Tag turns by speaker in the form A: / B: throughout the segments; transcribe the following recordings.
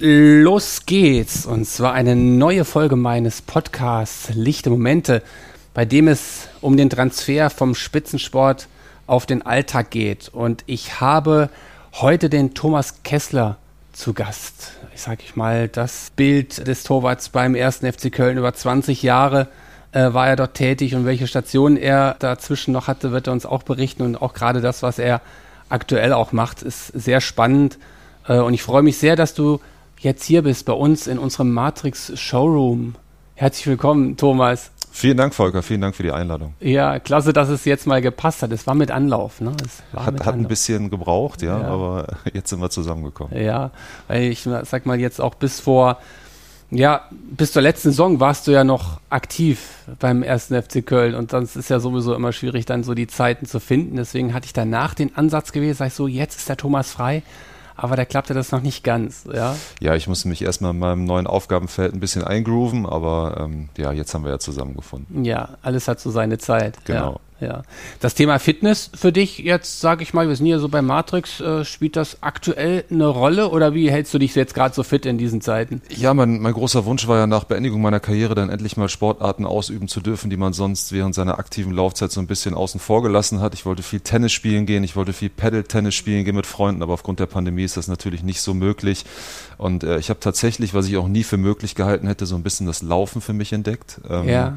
A: los geht's. Und zwar eine neue Folge meines Podcasts Lichte Momente, bei dem es um den Transfer vom Spitzensport auf den Alltag geht. Und ich habe heute den Thomas Kessler zu Gast. Ich sage ich mal, das Bild des Torwarts beim ersten FC Köln über 20 Jahre äh, war er dort tätig und welche Stationen er dazwischen noch hatte, wird er uns auch berichten. Und auch gerade das, was er aktuell auch macht, ist sehr spannend. Äh, und ich freue mich sehr, dass du jetzt hier bist bei uns in unserem Matrix Showroom. Herzlich willkommen, Thomas.
B: Vielen Dank, Volker. Vielen Dank für die Einladung.
A: Ja, klasse, dass es jetzt mal gepasst hat. Es war mit Anlauf. Ne?
B: hat,
A: mit
B: hat ein bisschen gebraucht, ja, ja, aber jetzt sind wir zusammengekommen.
A: Ja, weil ich sag mal jetzt auch bis vor, ja, bis zur letzten Saison warst du ja noch aktiv beim ersten FC Köln und dann ist ja sowieso immer schwierig, dann so die Zeiten zu finden. Deswegen hatte ich danach den Ansatz gewählt, sag ich so, jetzt ist der Thomas frei aber da klappte das noch nicht ganz, ja?
B: Ja, ich musste mich erstmal in meinem neuen Aufgabenfeld ein bisschen eingrooven, aber ähm, ja, jetzt haben wir ja zusammengefunden.
A: Ja, alles hat so seine Zeit.
B: Genau.
A: Ja. Ja. Das Thema Fitness für dich jetzt, sage ich mal, wir sind hier so bei Matrix, äh, spielt das aktuell eine Rolle oder wie hältst du dich jetzt gerade so fit in diesen Zeiten?
B: Ja, mein, mein großer Wunsch war ja nach Beendigung meiner Karriere dann endlich mal Sportarten ausüben zu dürfen, die man sonst während seiner aktiven Laufzeit so ein bisschen außen vor gelassen hat. Ich wollte viel Tennis spielen gehen, ich wollte viel Paddle-Tennis spielen gehen mit Freunden, aber aufgrund der Pandemie ist das natürlich nicht so möglich. Und äh, ich habe tatsächlich, was ich auch nie für möglich gehalten hätte, so ein bisschen das Laufen für mich entdeckt.
A: Ähm, ja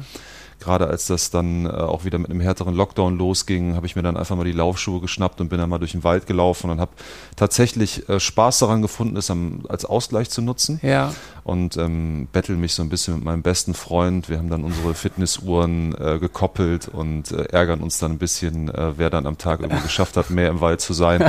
B: gerade als das dann äh, auch wieder mit einem härteren Lockdown losging, habe ich mir dann einfach mal die Laufschuhe geschnappt und bin dann mal durch den Wald gelaufen und habe tatsächlich äh, Spaß daran gefunden, es als Ausgleich zu nutzen.
A: Ja.
B: Und ähm, bettel mich so ein bisschen mit meinem besten Freund. Wir haben dann unsere Fitnessuhren äh, gekoppelt und äh, ärgern uns dann ein bisschen, äh, wer dann am Tag irgendwie geschafft hat, mehr im Wald zu sein.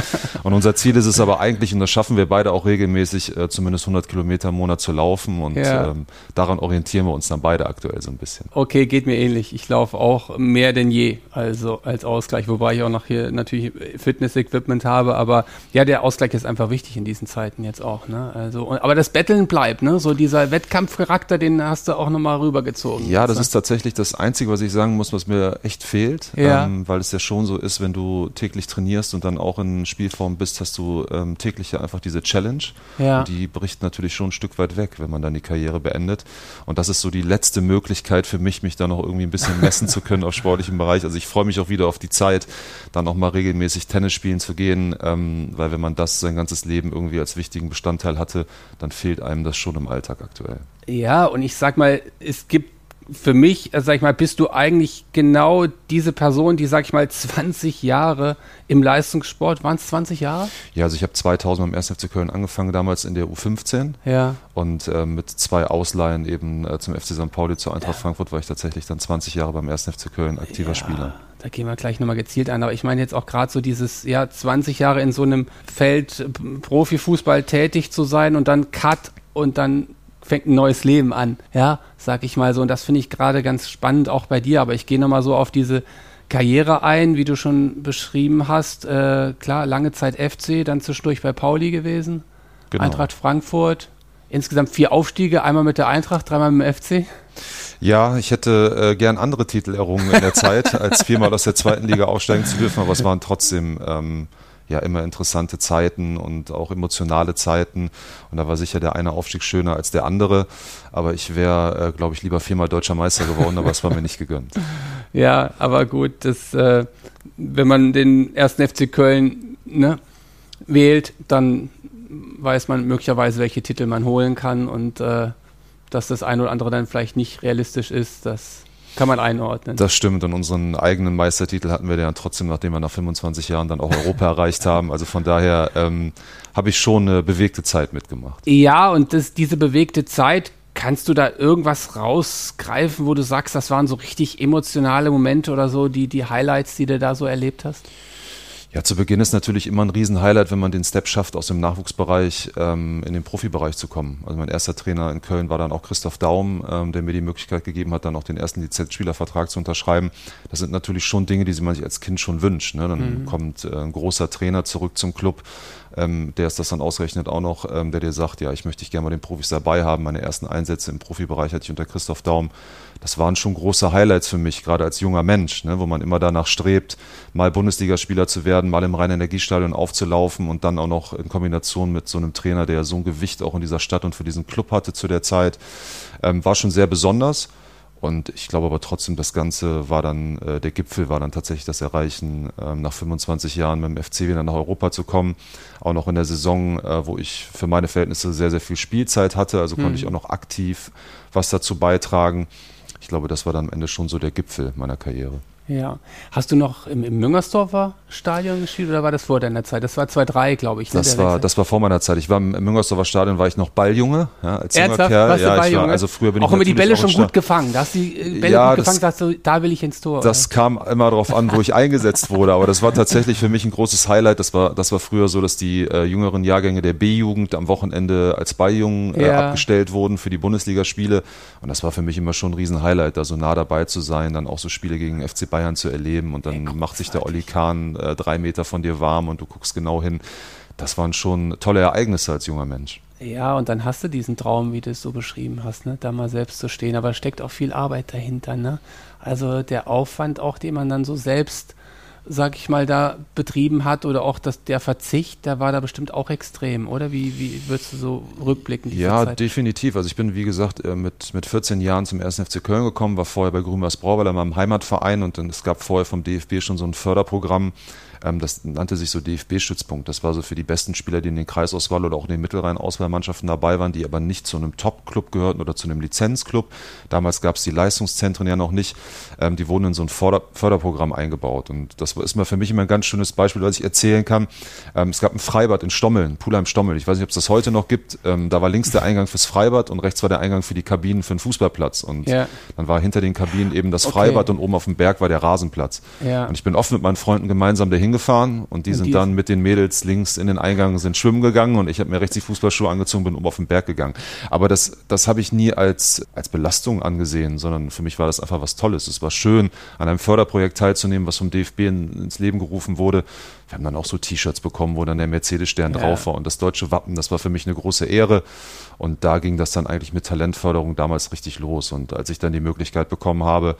B: Und unser Ziel ist es aber eigentlich, und das schaffen wir beide auch regelmäßig, äh, zumindest 100 Kilometer im Monat zu laufen. Und
A: ja.
B: ähm, daran orientieren wir uns dann beide aktuell so ein bisschen.
A: Okay, geht mir ähnlich. Ich laufe auch mehr denn je, also als Ausgleich, wobei ich auch noch hier natürlich Fitness-Equipment habe, aber ja, der Ausgleich ist einfach wichtig in diesen Zeiten jetzt auch. Ne? Also, aber das Betteln bleibt, ne? So dieser Wettkampfcharakter, den hast du auch nochmal rübergezogen.
B: Ja, das ist tatsächlich das Einzige, was ich sagen muss, was mir echt fehlt,
A: ja.
B: ähm, weil es ja schon so ist, wenn du täglich trainierst und dann auch in Spielform bist, hast du ähm, täglich ja einfach diese Challenge.
A: Ja.
B: Und die bricht natürlich schon ein Stück weit weg, wenn man dann die Karriere beendet. Und das ist so die letzte Möglichkeit für mich, mich da noch irgendwie ein bisschen messen zu können auf sportlichem Bereich. Also ich freue mich auch wieder auf die Zeit, dann auch mal regelmäßig Tennis spielen zu gehen, ähm, weil wenn man das sein ganzes Leben irgendwie als wichtigen Bestandteil hatte, dann fehlt einem das schon im Alltag aktuell.
A: Ja, und ich sag mal, es gibt für mich, äh, sag ich mal, bist du eigentlich genau diese Person, die, sag ich mal, 20 Jahre im Leistungssport, waren es 20 Jahre?
B: Ja, also ich habe 2000 beim 1. FC Köln angefangen, damals in der U15.
A: Ja.
B: Und äh, mit zwei Ausleihen eben äh, zum FC St. Pauli zur Eintracht ja. Frankfurt war ich tatsächlich dann 20 Jahre beim 1. FC Köln aktiver ja, Spieler.
A: Da gehen wir gleich nochmal gezielt ein. Aber ich meine jetzt auch gerade so dieses, ja, 20 Jahre in so einem Feld äh, Profifußball tätig zu sein und dann Cut und dann fängt ein neues Leben an, ja, sag ich mal so. Und das finde ich gerade ganz spannend auch bei dir. Aber ich gehe nochmal so auf diese Karriere ein, wie du schon beschrieben hast. Äh, klar, lange Zeit FC, dann zwischendurch bei Pauli gewesen, genau. Eintracht Frankfurt. Insgesamt vier Aufstiege, einmal mit der Eintracht, dreimal mit dem FC.
B: Ja, ich hätte äh, gern andere Titel errungen in der Zeit, als viermal aus der zweiten Liga aussteigen zu dürfen, aber es waren trotzdem ähm, ja immer interessante Zeiten und auch emotionale Zeiten. Und da war sicher der eine Aufstieg schöner als der andere. Aber ich wäre, äh, glaube ich, lieber viermal deutscher Meister geworden, aber es war mir nicht gegönnt.
A: Ja, aber gut, das, äh, wenn man den ersten FC Köln ne, wählt, dann weiß man möglicherweise, welche Titel man holen kann und äh, dass das eine oder andere dann vielleicht nicht realistisch ist, das kann man einordnen.
B: Das stimmt. Und unseren eigenen Meistertitel hatten wir dann trotzdem, nachdem wir nach 25 Jahren dann auch Europa erreicht haben. Also von daher ähm, habe ich schon eine bewegte Zeit mitgemacht.
A: Ja, und das, diese bewegte Zeit, kannst du da irgendwas rausgreifen, wo du sagst, das waren so richtig emotionale Momente oder so, die, die Highlights, die du da so erlebt hast?
B: Ja, zu Beginn ist natürlich immer ein Riesenhighlight, wenn man den Step schafft, aus dem Nachwuchsbereich ähm, in den Profibereich zu kommen. Also mein erster Trainer in Köln war dann auch Christoph Daum, ähm, der mir die Möglichkeit gegeben hat, dann auch den ersten Lizenzspielervertrag zu unterschreiben. Das sind natürlich schon Dinge, die man sich als Kind schon wünscht. Ne? Dann mhm. kommt äh, ein großer Trainer zurück zum Club, ähm, der ist das dann ausrechnet auch noch, ähm, der dir sagt, ja, ich möchte dich gerne mal den Profis dabei haben. Meine ersten Einsätze im Profibereich hatte ich unter Christoph Daum das waren schon große Highlights für mich, gerade als junger Mensch, ne, wo man immer danach strebt, mal Bundesligaspieler zu werden, mal im Rhein-Energiestadion aufzulaufen und dann auch noch in Kombination mit so einem Trainer, der so ein Gewicht auch in dieser Stadt und für diesen Club hatte zu der Zeit, ähm, war schon sehr besonders. Und ich glaube aber trotzdem, das Ganze war dann, äh, der Gipfel war dann tatsächlich das Erreichen, ähm, nach 25 Jahren mit dem FC wieder nach Europa zu kommen. Auch noch in der Saison, äh, wo ich für meine Verhältnisse sehr, sehr viel Spielzeit hatte. Also mhm. konnte ich auch noch aktiv was dazu beitragen ich glaube, das war dann am Ende schon so der Gipfel meiner Karriere.
A: Ja. Hast du noch im, im Müngersdorfer Stadion gespielt oder war das vor deiner Zeit? Das war 2-3, glaube ich.
B: Ne, das, war, das war vor meiner Zeit. Ich war im, Müngersdorfer Stadion, war ich noch Balljunge. Ja, als
A: Ernsthaft?
B: junger
A: Kerl.
B: Ja,
A: ich war,
B: also früher bin
A: auch
B: ich
A: immer die Bälle schon
B: gut
A: gefangen. Da hast du die Bälle
B: ja,
A: gut gefangen, sagst du, da will ich ins Tor.
B: Das oder? kam immer darauf an, wo ich eingesetzt wurde. Aber das war tatsächlich für mich ein großes Highlight. Das war, das war früher so, dass die äh, jüngeren Jahrgänge der B-Jugend am Wochenende als Balljungen äh, ja. abgestellt wurden für die Bundesligaspiele. Und das war für mich immer schon ein Riesen-Highlight, da so nah dabei zu sein, dann auch so Spiele gegen FC Bayern zu erleben und dann Ey, macht sich der Olli Kahn äh, drei Meter von dir warm und du guckst genau hin. Das waren schon tolle Ereignisse als junger Mensch.
A: Ja, und dann hast du diesen Traum, wie du es so beschrieben hast, ne? da mal selbst zu stehen. Aber steckt auch viel Arbeit dahinter. Ne? Also der Aufwand auch, den man dann so selbst sag ich mal, da betrieben hat oder auch das, der Verzicht, der war da bestimmt auch extrem, oder? Wie, wie würdest du so rückblicken?
B: Ja, Zeit? definitiv. Also ich bin, wie gesagt, äh, mit, mit 14 Jahren zum 1. FC Köln gekommen, war vorher bei Grünweiß Brauweiler, meinem Heimatverein und dann, es gab vorher vom DFB schon so ein Förderprogramm, das nannte sich so DFB-Stützpunkt. Das war so für die besten Spieler, die in den Kreisauswahl oder auch in den Mittelrhein-Auswahlmannschaften dabei waren, die aber nicht zu einem Top-Club gehörten oder zu einem Lizenzclub. Damals gab es die Leistungszentren ja noch nicht. Ähm, die wurden in so ein Förder Förderprogramm eingebaut. Und das ist mal für mich immer ein ganz schönes Beispiel, was ich erzählen kann. Ähm, es gab ein Freibad in Stommeln, Pulheim Stommel. Ich weiß nicht, ob es das heute noch gibt. Ähm, da war links der Eingang fürs Freibad und rechts war der Eingang für die Kabinen für den Fußballplatz. Und ja. dann war hinter den Kabinen eben das Freibad okay. und oben auf dem Berg war der Rasenplatz. Ja. Und ich bin oft mit meinen Freunden gemeinsam dahin gefahren und die und sind die dann mit den Mädels links in den Eingang sind schwimmen gegangen und ich habe mir rechts die Fußballschuhe angezogen, bin oben auf den Berg gegangen. Aber das, das habe ich nie als, als Belastung angesehen, sondern für mich war das einfach was Tolles. Es war schön, an einem Förderprojekt teilzunehmen, was vom DFB in, ins Leben gerufen wurde. Wir haben dann auch so T-Shirts bekommen, wo dann der Mercedes-Stern ja. drauf war und das deutsche Wappen. Das war für mich eine große Ehre. Und da ging das dann eigentlich mit Talentförderung damals richtig los. Und als ich dann die Möglichkeit bekommen habe,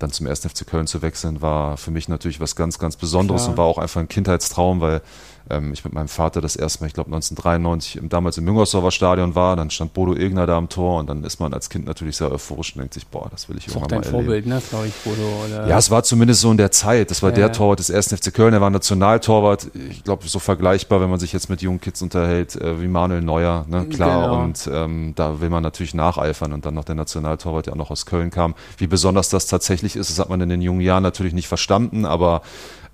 B: dann zum 1. FC Köln zu wechseln, war für mich natürlich was ganz, ganz Besonderes Klar. und war auch einfach ein Kindheitstraum, weil ähm, ich mit meinem Vater das erste Mal, ich glaube 1993, im, damals im Müngersdorfer Stadion war, dann stand Bodo Ilgner da am Tor und dann ist man als Kind natürlich sehr euphorisch und denkt sich, boah, das will ich
A: das
B: irgendwann
A: mal erleben. Vorbild, ne, glaube ich, Bodo. Oder?
B: Ja, es war zumindest so in der Zeit. Das war ja, der Torwart des 1. FC Köln, er war Nationaltorwart. Ich glaube, so vergleichbar, wenn man sich jetzt mit jungen Kids unterhält, äh, wie Manuel Neuer, ne, klar. Genau. Und ähm, da will man natürlich nacheifern und dann noch der Nationaltorwart, der auch noch aus Köln kam. Wie besonders das tatsächlich ist, das hat man in den jungen Jahren natürlich nicht verstanden, aber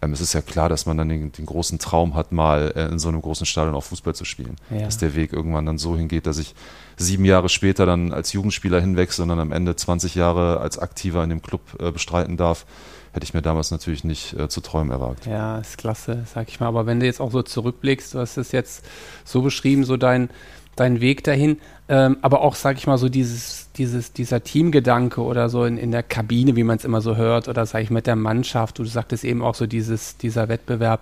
B: ähm, es ist ja klar, dass man dann den, den großen Traum hat, mal äh, in so einem großen Stadion auch Fußball zu spielen. Ja. Dass der Weg irgendwann dann so hingeht, dass ich sieben Jahre später dann als Jugendspieler hinwechsel und dann am Ende 20 Jahre als Aktiver in dem Club äh, bestreiten darf hätte ich mir damals natürlich nicht äh, zu träumen erwagt.
A: Ja, ist klasse, sag ich mal. Aber wenn du jetzt auch so zurückblickst, du hast es jetzt so beschrieben, so dein, dein Weg dahin, ähm, aber auch, sag ich mal, so dieses, dieses, dieser Teamgedanke oder so in, in der Kabine, wie man es immer so hört, oder sag ich mit der Mannschaft, du sagtest eben auch so dieses, dieser Wettbewerb,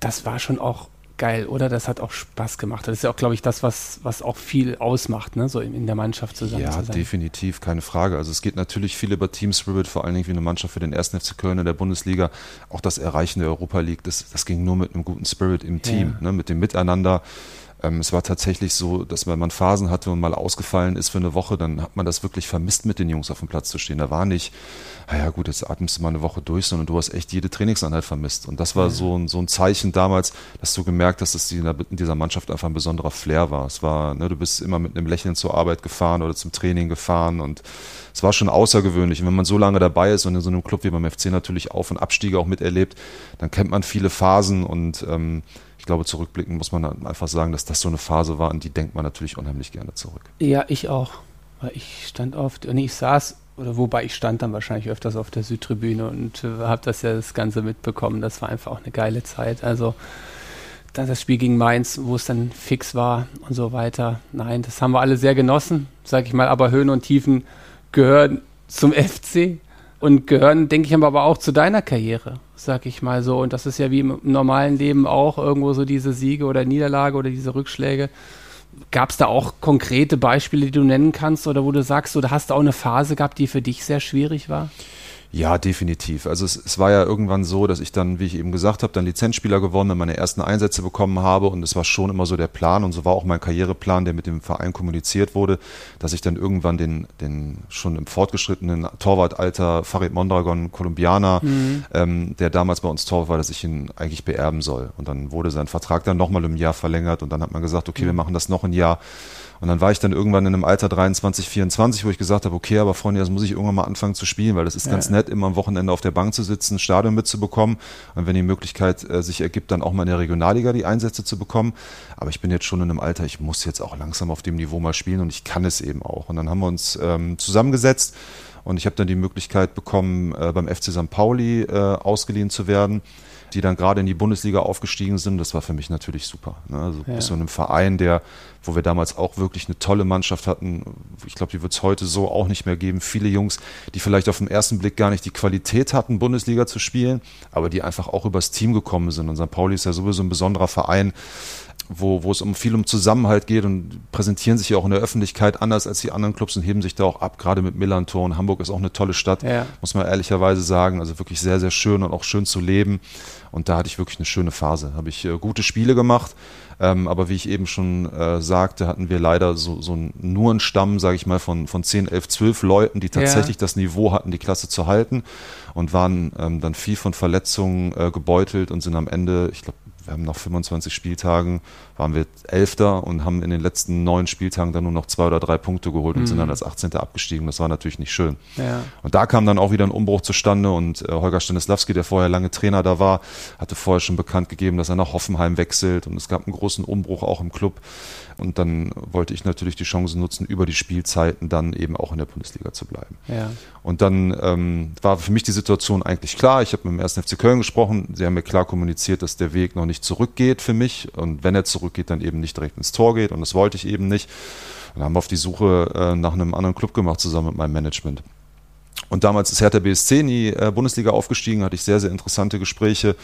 A: das war schon auch geil, oder? Das hat auch Spaß gemacht. Das ist ja auch, glaube ich, das, was, was auch viel ausmacht, ne? so in, in der Mannschaft zusammen
B: ja,
A: zu
B: sein. Ja, definitiv, keine Frage. Also es geht natürlich viel über Team Spirit, vor allen Dingen wie eine Mannschaft für den ersten FC Köln in der Bundesliga. Auch das Erreichen der Europa League, das, das ging nur mit einem guten Spirit im Team, ja. ne? mit dem Miteinander. Ähm, es war tatsächlich so, dass wenn man Phasen hatte und mal ausgefallen ist für eine Woche, dann hat man das wirklich vermisst, mit den Jungs auf dem Platz zu stehen. Da war nicht, naja gut, jetzt atmest du mal eine Woche durch, sondern du hast echt jede Trainingseinheit vermisst. Und das war so, ein, so ein Zeichen damals, dass du gemerkt hast, dass in dieser Mannschaft einfach ein besonderer Flair war. Es war, ne, du bist immer mit einem Lächeln zur Arbeit gefahren oder zum Training gefahren und es war schon außergewöhnlich. Und wenn man so lange dabei ist und in so einem Club wie beim FC natürlich Auf- und Abstiege auch miterlebt, dann kennt man viele Phasen und ähm, ich glaube, zurückblicken muss man einfach sagen, dass das so eine Phase war, an die denkt man natürlich unheimlich gerne zurück.
A: Ja, ich auch. Weil ich stand oft und ich saß oder wobei ich stand dann wahrscheinlich öfters auf der Südtribüne und äh, habe das ja das Ganze mitbekommen. Das war einfach auch eine geile Zeit. Also dann das Spiel gegen Mainz, wo es dann fix war und so weiter. Nein, das haben wir alle sehr genossen, sag ich mal, aber Höhen und Tiefen gehören zum FC und gehören, denke ich aber auch zu deiner Karriere, sag ich mal so. Und das ist ja wie im normalen Leben auch irgendwo so diese Siege oder Niederlage oder diese Rückschläge. Gab es da auch konkrete Beispiele, die du nennen kannst oder wo du sagst, oder hast du auch eine Phase gehabt, die für dich sehr schwierig war?
B: Ja, definitiv. Also es, es, war ja irgendwann so, dass ich dann, wie ich eben gesagt habe, dann Lizenzspieler gewonnen und meine ersten Einsätze bekommen habe und es war schon immer so der Plan und so war auch mein Karriereplan, der mit dem Verein kommuniziert wurde, dass ich dann irgendwann den, den schon im fortgeschrittenen Torwartalter Farid Mondragon, Kolumbianer, mhm. ähm, der damals bei uns Torwart war, dass ich ihn eigentlich beerben soll. Und dann wurde sein Vertrag dann nochmal im Jahr verlängert und dann hat man gesagt, okay, mhm. wir machen das noch ein Jahr. Und dann war ich dann irgendwann in einem Alter 23, 24, wo ich gesagt habe, okay, aber Freunde, jetzt muss ich irgendwann mal anfangen zu spielen, weil das ist ja. ganz nett, immer am Wochenende auf der Bank zu sitzen, ein Stadion mitzubekommen und wenn die Möglichkeit äh, sich ergibt, dann auch mal in der Regionalliga die Einsätze zu bekommen. Aber ich bin jetzt schon in einem Alter, ich muss jetzt auch langsam auf dem Niveau mal spielen und ich kann es eben auch. Und dann haben wir uns ähm, zusammengesetzt und ich habe dann die Möglichkeit bekommen, äh, beim FC St. Pauli äh, ausgeliehen zu werden die dann gerade in die Bundesliga aufgestiegen sind. Das war für mich natürlich super. Ne? Also ja. bis zu einem Verein, der, wo wir damals auch wirklich eine tolle Mannschaft hatten. Ich glaube, die wird es heute so auch nicht mehr geben. Viele Jungs, die vielleicht auf den ersten Blick gar nicht die Qualität hatten, Bundesliga zu spielen, aber die einfach auch übers Team gekommen sind. Und St. Pauli ist ja sowieso ein besonderer Verein wo, wo es um viel um Zusammenhalt geht und präsentieren sich ja auch in der Öffentlichkeit anders als die anderen Clubs und heben sich da auch ab, gerade mit Millantor. Hamburg ist auch eine tolle Stadt, ja. muss man ehrlicherweise sagen. Also wirklich sehr, sehr schön und auch schön zu leben. Und da hatte ich wirklich eine schöne Phase. Habe ich äh, gute Spiele gemacht. Ähm, aber wie ich eben schon äh, sagte, hatten wir leider so, so nur einen Stamm, sage ich mal, von, von 10, 11, 12 Leuten, die tatsächlich ja. das Niveau hatten, die Klasse zu halten und waren ähm, dann viel von Verletzungen äh, gebeutelt und sind am Ende, ich glaube, wir haben nach 25 Spieltagen, waren wir Elfter und haben in den letzten neun Spieltagen dann nur noch zwei oder drei Punkte geholt und mhm. sind dann als 18. abgestiegen. Das war natürlich nicht schön. Ja. Und da kam dann auch wieder ein Umbruch zustande und äh, Holger Stanislawski, der vorher lange Trainer da war, hatte vorher schon bekannt gegeben, dass er nach Hoffenheim wechselt und es gab einen großen Umbruch auch im Club. Und dann wollte ich natürlich die Chance nutzen, über die Spielzeiten dann eben auch in der Bundesliga zu bleiben. Ja. Und dann ähm, war für mich die Situation eigentlich klar. Ich habe mit dem 1. FC Köln gesprochen. Sie haben mir klar kommuniziert, dass der Weg noch nicht zurückgeht für mich. Und wenn er zurückgeht, dann eben nicht direkt ins Tor geht. Und das wollte ich eben nicht. Und dann haben wir auf die Suche äh, nach einem anderen Club gemacht, zusammen mit meinem Management. Und damals ist Hertha BSC in die äh, Bundesliga aufgestiegen, hatte ich sehr, sehr interessante Gespräche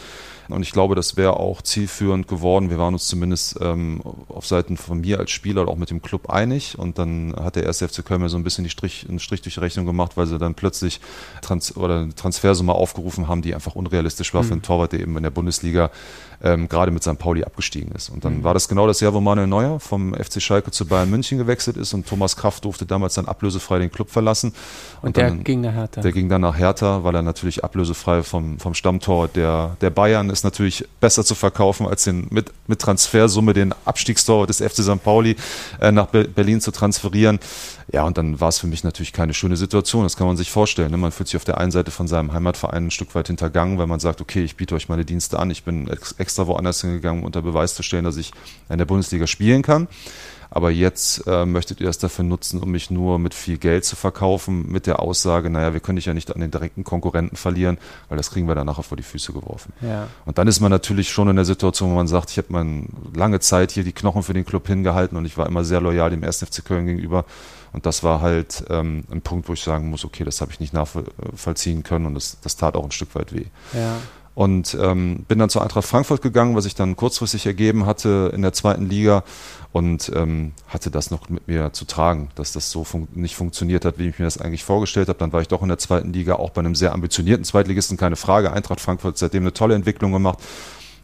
B: und ich glaube, das wäre auch zielführend geworden. Wir waren uns zumindest ähm, auf Seiten von mir als Spieler und auch mit dem Club einig. Und dann hat der erste FC Köln mir so ein bisschen die Strich, einen Strich durch die Rechnung gemacht, weil sie dann plötzlich Trans oder eine Transfersumme aufgerufen haben, die einfach unrealistisch war mhm. für einen Torwart, der eben in der Bundesliga ähm, gerade mit St. Pauli abgestiegen ist. Und dann mhm. war das genau das Jahr, wo Manuel Neuer vom FC Schalke zu Bayern München gewechselt ist und Thomas Kraft durfte damals dann ablösefrei den Club verlassen.
A: Und, und der dann, ging nach Hertha.
B: Der ging dann nach Hertha, weil er natürlich ablösefrei vom, vom Stammtor der, der Bayern ist natürlich besser zu verkaufen, als den mit, mit Transfersumme den Abstiegstor des FC St. Pauli äh, nach Be Berlin zu transferieren. Ja, und dann war es für mich natürlich keine schöne Situation. Das kann man sich vorstellen. Ne? Man fühlt sich auf der einen Seite von seinem Heimatverein ein Stück weit hintergangen, weil man sagt, okay, ich biete euch meine Dienste an. Ich bin ex extra woanders hingegangen, um unter Beweis zu stellen, dass ich in der Bundesliga spielen kann aber jetzt äh, möchtet ihr das dafür nutzen, um mich nur mit viel Geld zu verkaufen, mit der Aussage, naja, wir können dich ja nicht an den direkten Konkurrenten verlieren, weil das kriegen wir dann nachher vor die Füße geworfen. Ja. Und dann ist man natürlich schon in der Situation, wo man sagt, ich habe mal lange Zeit hier die Knochen für den Club hingehalten und ich war immer sehr loyal dem 1. FC Köln gegenüber. Und das war halt ähm, ein Punkt, wo ich sagen muss, okay, das habe ich nicht nachvollziehen können und das, das tat auch ein Stück weit weh. Ja. Und ähm, bin dann zur Eintracht Frankfurt gegangen, was sich dann kurzfristig ergeben hatte in der zweiten Liga und ähm, hatte das noch mit mir zu tragen, dass das so fun nicht funktioniert hat, wie ich mir das eigentlich vorgestellt habe. Dann war ich doch in der zweiten Liga, auch bei einem sehr ambitionierten Zweitligisten, keine Frage. Eintracht Frankfurt hat seitdem eine tolle Entwicklung gemacht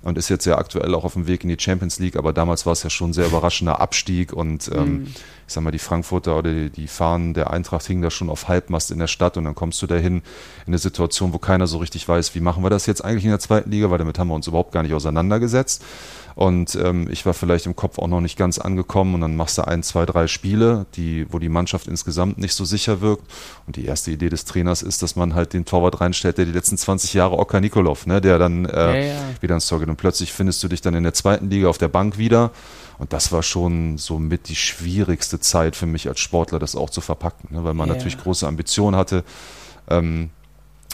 B: und ist jetzt ja aktuell auch auf dem Weg in die Champions League, aber damals war es ja schon ein sehr überraschender Abstieg und ähm, mhm. ich sag mal, die Frankfurter oder die, die Fahnen der Eintracht hingen da schon auf Halbmast in der Stadt und dann kommst du dahin in eine Situation, wo keiner so richtig weiß, wie machen wir das jetzt eigentlich in der zweiten Liga, weil damit haben wir uns überhaupt gar nicht auseinandergesetzt. Und ähm, ich war vielleicht im Kopf auch noch nicht ganz angekommen und dann machst du ein, zwei, drei Spiele, die, wo die Mannschaft insgesamt nicht so sicher wirkt. Und die erste Idee des Trainers ist, dass man halt den Torwart reinstellt, der die letzten 20 Jahre Oka Nikolov, ne, der dann äh, ja, ja. wieder ins Tor geht. Und plötzlich findest du dich dann in der zweiten Liga auf der Bank wieder. Und das war schon so mit die schwierigste Zeit für mich als Sportler, das auch zu verpacken, ne? weil man
A: Ja.
B: natürlich große Ambitionen hatte, ähm,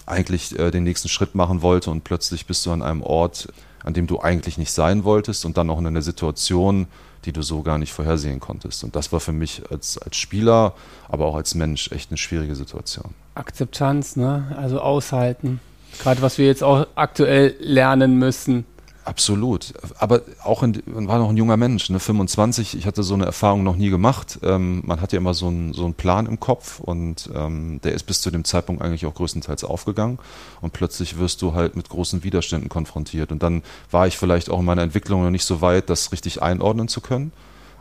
B: eigentlich äh, den nächsten Schritt machen wollte und plötzlich bist du an einem Ort, an dem du eigentlich nicht sein wolltest und dann auch in einer Situation, die du so gar nicht vorhersehen konntest. Und das war für mich als, als Spieler, aber auch als Mensch echt eine schwierige Situation.
A: Akzeptanz, ne? Also aushalten. Gerade was wir jetzt auch aktuell lernen müssen.
B: Absolut. Aber auch in, man war noch ein junger Mensch, ne? 25. Ich hatte so eine Erfahrung noch nie gemacht. Ähm, man hat ja immer so einen, so einen Plan im Kopf und ähm, der ist bis zu dem Zeitpunkt eigentlich auch größtenteils aufgegangen. Und plötzlich wirst du halt mit großen Widerständen konfrontiert. Und dann war ich vielleicht auch in meiner Entwicklung noch nicht so weit, das richtig einordnen zu können.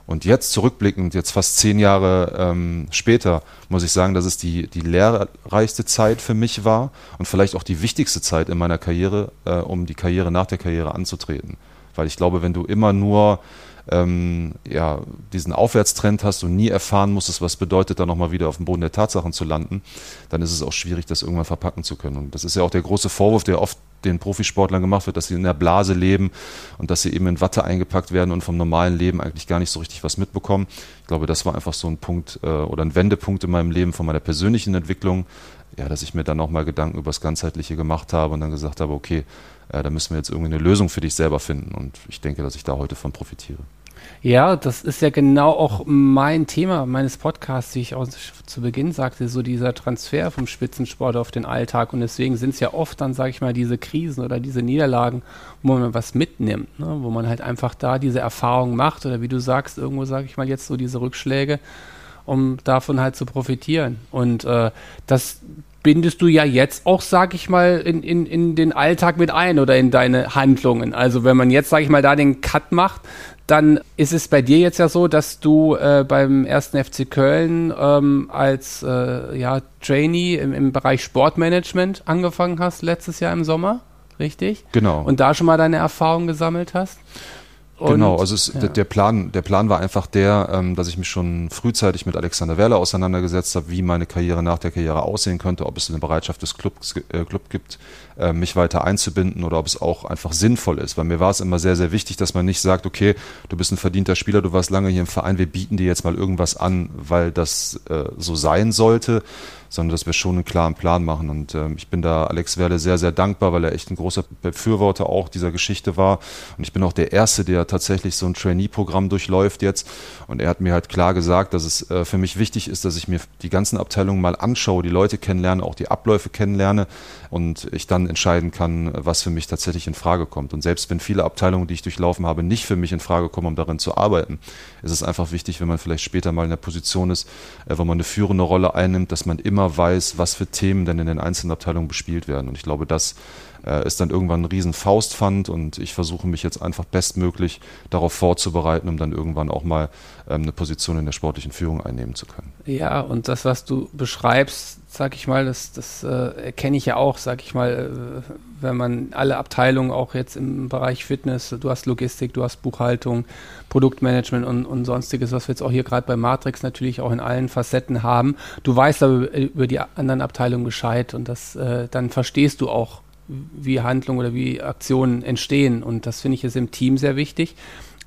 B: Und jetzt zurückblickend, jetzt fast zehn Jahre ähm, später, muss ich sagen, dass es die, die lehrreichste Zeit für mich war und vielleicht auch die wichtigste Zeit in meiner Karriere, äh, um die Karriere nach der Karriere anzutreten. Weil ich glaube, wenn du immer nur ähm, ja, diesen Aufwärtstrend hast und nie erfahren musstest, was bedeutet, dann nochmal wieder auf dem Boden der Tatsachen zu landen, dann ist es auch schwierig, das irgendwann verpacken zu können. Und das ist ja auch der große Vorwurf, der oft den Profisportlern gemacht wird, dass sie in der Blase leben und dass sie eben in Watte eingepackt werden und vom normalen Leben eigentlich gar nicht so richtig was mitbekommen. Ich glaube, das war einfach so ein Punkt äh, oder ein Wendepunkt in meinem Leben von meiner persönlichen Entwicklung, ja, dass ich mir dann nochmal Gedanken über das Ganzheitliche gemacht habe und dann gesagt habe, okay, äh, da müssen wir jetzt irgendwie eine Lösung für dich selber finden. Und ich denke, dass ich da heute von profitiere.
A: Ja, das ist ja genau auch mein Thema meines Podcasts, wie ich auch zu Beginn sagte, so dieser Transfer vom Spitzensport auf den Alltag. Und deswegen sind es ja oft dann, sage ich mal, diese Krisen oder diese Niederlagen, wo man was mitnimmt, ne? wo man halt einfach da diese Erfahrung macht oder wie du sagst, irgendwo, sage ich mal, jetzt so diese Rückschläge, um davon halt zu profitieren. Und äh, das bindest du ja jetzt auch, sag ich mal, in, in, in den Alltag mit ein oder in deine Handlungen. Also wenn man jetzt, sag ich mal, da den Cut macht, dann ist es bei dir jetzt ja so, dass du äh, beim ersten FC Köln ähm, als äh, ja, Trainee im, im Bereich Sportmanagement angefangen hast letztes Jahr im Sommer, richtig?
B: Genau.
A: Und da schon mal deine Erfahrungen gesammelt hast? Und,
B: genau, also es,
A: ja.
B: der, der Plan, der Plan war einfach der, ähm, dass ich mich schon frühzeitig mit Alexander Werle auseinandergesetzt habe, wie meine Karriere nach der Karriere aussehen könnte, ob es eine Bereitschaft des Clubs äh, Club gibt, äh, mich weiter einzubinden oder ob es auch einfach sinnvoll ist. Weil mir war es immer sehr, sehr wichtig, dass man nicht sagt, okay, du bist ein verdienter Spieler, du warst lange hier im Verein, wir bieten dir jetzt mal irgendwas an, weil das äh, so sein sollte, sondern dass wir schon einen klaren Plan machen. Und ähm, ich bin da Alex Werle sehr, sehr dankbar, weil er echt ein großer Befürworter auch dieser Geschichte war. Und ich bin auch der Erste, der tatsächlich so ein Trainee-Programm durchläuft jetzt. Und er hat mir halt klar gesagt, dass es äh, für mich wichtig ist, dass ich mir die ganzen Abteilungen mal anschaue, die Leute kennenlerne, auch die Abläufe kennenlerne und ich dann entscheiden kann, was für mich tatsächlich in Frage kommt. Und selbst wenn viele Abteilungen, die ich durchlaufen habe, nicht für mich in Frage kommen, um darin zu arbeiten, ist es einfach wichtig, wenn man vielleicht später mal in der Position ist, äh, wo man eine führende Rolle einnimmt, dass man immer weiß, was für Themen denn in den einzelnen Abteilungen bespielt werden. Und ich glaube, das äh, ist dann irgendwann ein riesen Faustpfand und ich versuche mich jetzt einfach bestmöglich darauf vorzubereiten, um dann irgendwann auch mal ähm, eine Position in der sportlichen Führung einnehmen zu können.
A: Ja, und das, was du beschreibst, sag ich mal, das, das äh, erkenne ich ja auch, sag ich mal, äh, wenn man alle Abteilungen auch jetzt im Bereich Fitness, du hast Logistik, du hast Buchhaltung, Produktmanagement und, und sonstiges, was wir jetzt auch hier gerade bei Matrix natürlich auch in allen Facetten haben. Du weißt aber über die anderen Abteilungen Bescheid und das, äh, dann verstehst du auch, wie Handlungen oder wie Aktionen entstehen. Und das finde ich ist im Team sehr wichtig.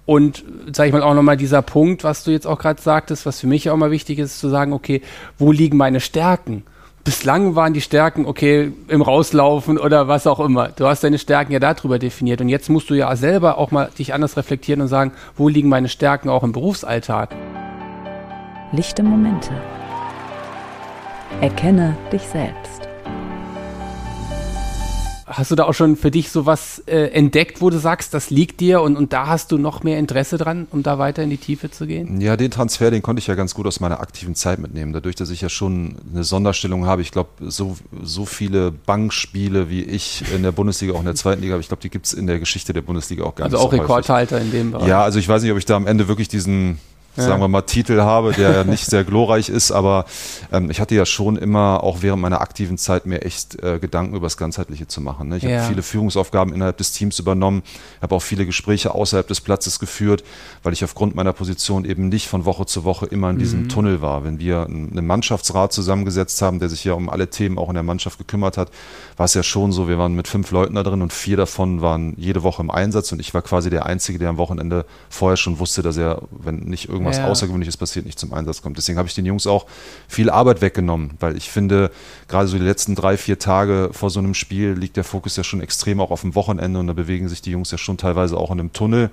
A: Und sage ich mal auch nochmal dieser Punkt, was du jetzt auch gerade sagtest, was für mich auch mal wichtig ist, zu sagen, okay, wo liegen meine Stärken? Bislang waren die Stärken, okay, im Rauslaufen oder was auch immer. Du hast deine Stärken ja darüber definiert. Und jetzt musst du ja selber auch mal dich anders reflektieren und sagen, wo liegen meine Stärken auch im Berufsalltag?
C: Lichte Momente. Erkenne dich selbst.
A: Hast du da auch schon für dich sowas äh, entdeckt, wo du sagst, das liegt dir und, und da hast du noch mehr Interesse dran, um da weiter in die Tiefe zu gehen?
B: Ja, den Transfer, den konnte ich ja ganz gut aus meiner aktiven Zeit mitnehmen. Dadurch, dass ich ja schon eine Sonderstellung habe. Ich glaube, so, so viele Bankspiele wie ich in der Bundesliga, auch in der zweiten Liga, aber ich glaube, die gibt es in der Geschichte der Bundesliga auch gar
A: also
B: nicht
A: auch
B: so häufig.
A: Rekordhalter in dem Bereich.
B: Ja, also ich weiß nicht, ob ich da am Ende wirklich diesen
A: Ja.
B: sagen wir mal, Titel habe, der nicht sehr glorreich ist, aber ähm, ich hatte ja schon immer, auch während meiner aktiven Zeit, mir echt äh, Gedanken über das Ganzheitliche zu machen. Ne? Ich
A: Ja.
B: habe viele Führungsaufgaben innerhalb des Teams übernommen, habe auch viele Gespräche außerhalb des Platzes geführt, weil ich aufgrund meiner Position eben nicht von Woche zu Woche immer in diesem Tunnel war. Wenn wir einen Mannschaftsrat zusammengesetzt haben, der sich ja um alle Themen auch in der Mannschaft gekümmert hat, war es ja schon so, wir waren mit fünf Leuten da drin und vier davon waren jede Woche im Einsatz und ich war quasi der Einzige, der am Wochenende vorher schon wusste, dass er, wenn nicht irgendwann irgendwas ja. Außergewöhnliches passiert, nicht zum Einsatz kommt. Deswegen habe ich den Jungs auch viel Arbeit weggenommen, weil ich finde, gerade so die letzten drei, vier Tage vor so einem Spiel liegt der Fokus ja schon extrem auch auf dem Wochenende und da bewegen sich die Jungs ja schon teilweise auch in einem Tunnel.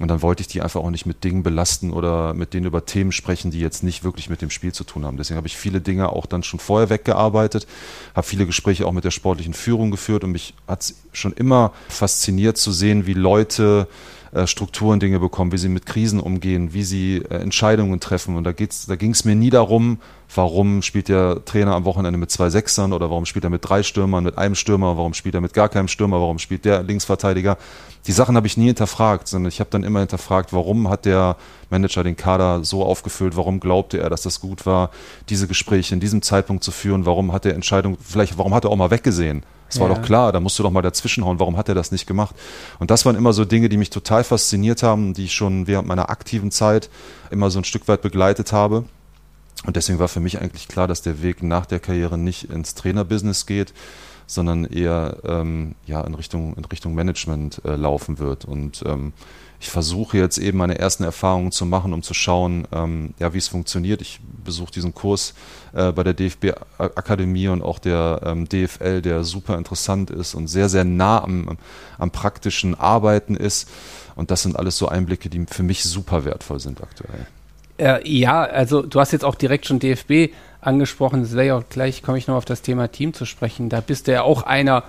B: Und dann wollte ich die einfach auch nicht mit Dingen belasten oder mit denen über Themen sprechen, die jetzt nicht wirklich mit dem Spiel zu tun haben. Deswegen habe ich viele Dinge auch dann schon vorher weggearbeitet, habe viele Gespräche auch mit der sportlichen Führung geführt und mich hat es schon immer fasziniert zu sehen, wie Leute äh, Strukturen Dinge bekommen, wie sie mit Krisen umgehen, wie sie äh, Entscheidungen treffen. Und da, da ging es mir nie darum, warum spielt der Trainer am Wochenende mit zwei Sechsern oder warum spielt er mit drei Stürmern, mit einem Stürmer, warum spielt er mit gar keinem Stürmer, warum spielt der Linksverteidiger. Die Sachen habe ich nie hinterfragt, sondern ich habe dann immer hinterfragt, warum hat der Manager den Kader so aufgefüllt, warum glaubte er, dass das gut war, diese Gespräche in diesem Zeitpunkt zu führen, warum hat er Entscheidung, vielleicht warum hat er auch mal weggesehen. Das war ja. doch klar, da musst du doch mal dazwischenhauen, warum hat er das nicht gemacht? Und das waren immer so Dinge, die mich total fasziniert haben, die ich schon während meiner aktiven Zeit immer so ein Stück weit begleitet habe. Und deswegen war für mich eigentlich klar, dass der Weg nach der Karriere nicht ins Trainerbusiness geht, sondern eher ähm, ja, in, Richtung, in Richtung Management äh, laufen wird. Und ähm, ich versuche jetzt eben meine ersten Erfahrungen zu machen, um zu schauen, ähm, ja, wie es funktioniert. Ich besuche diesen Kurs äh, bei der DFB-Akademie und auch der ähm, DFL, der super interessant ist und sehr, sehr nah am, am praktischen Arbeiten ist. Und das sind alles so Einblicke, die für mich super wertvoll sind aktuell.
A: Äh, ja, also du hast jetzt auch direkt schon DFB angesprochen. Das wäre ja auch gleich, komme ich noch auf das Thema Team zu sprechen. Da bist du ja auch einer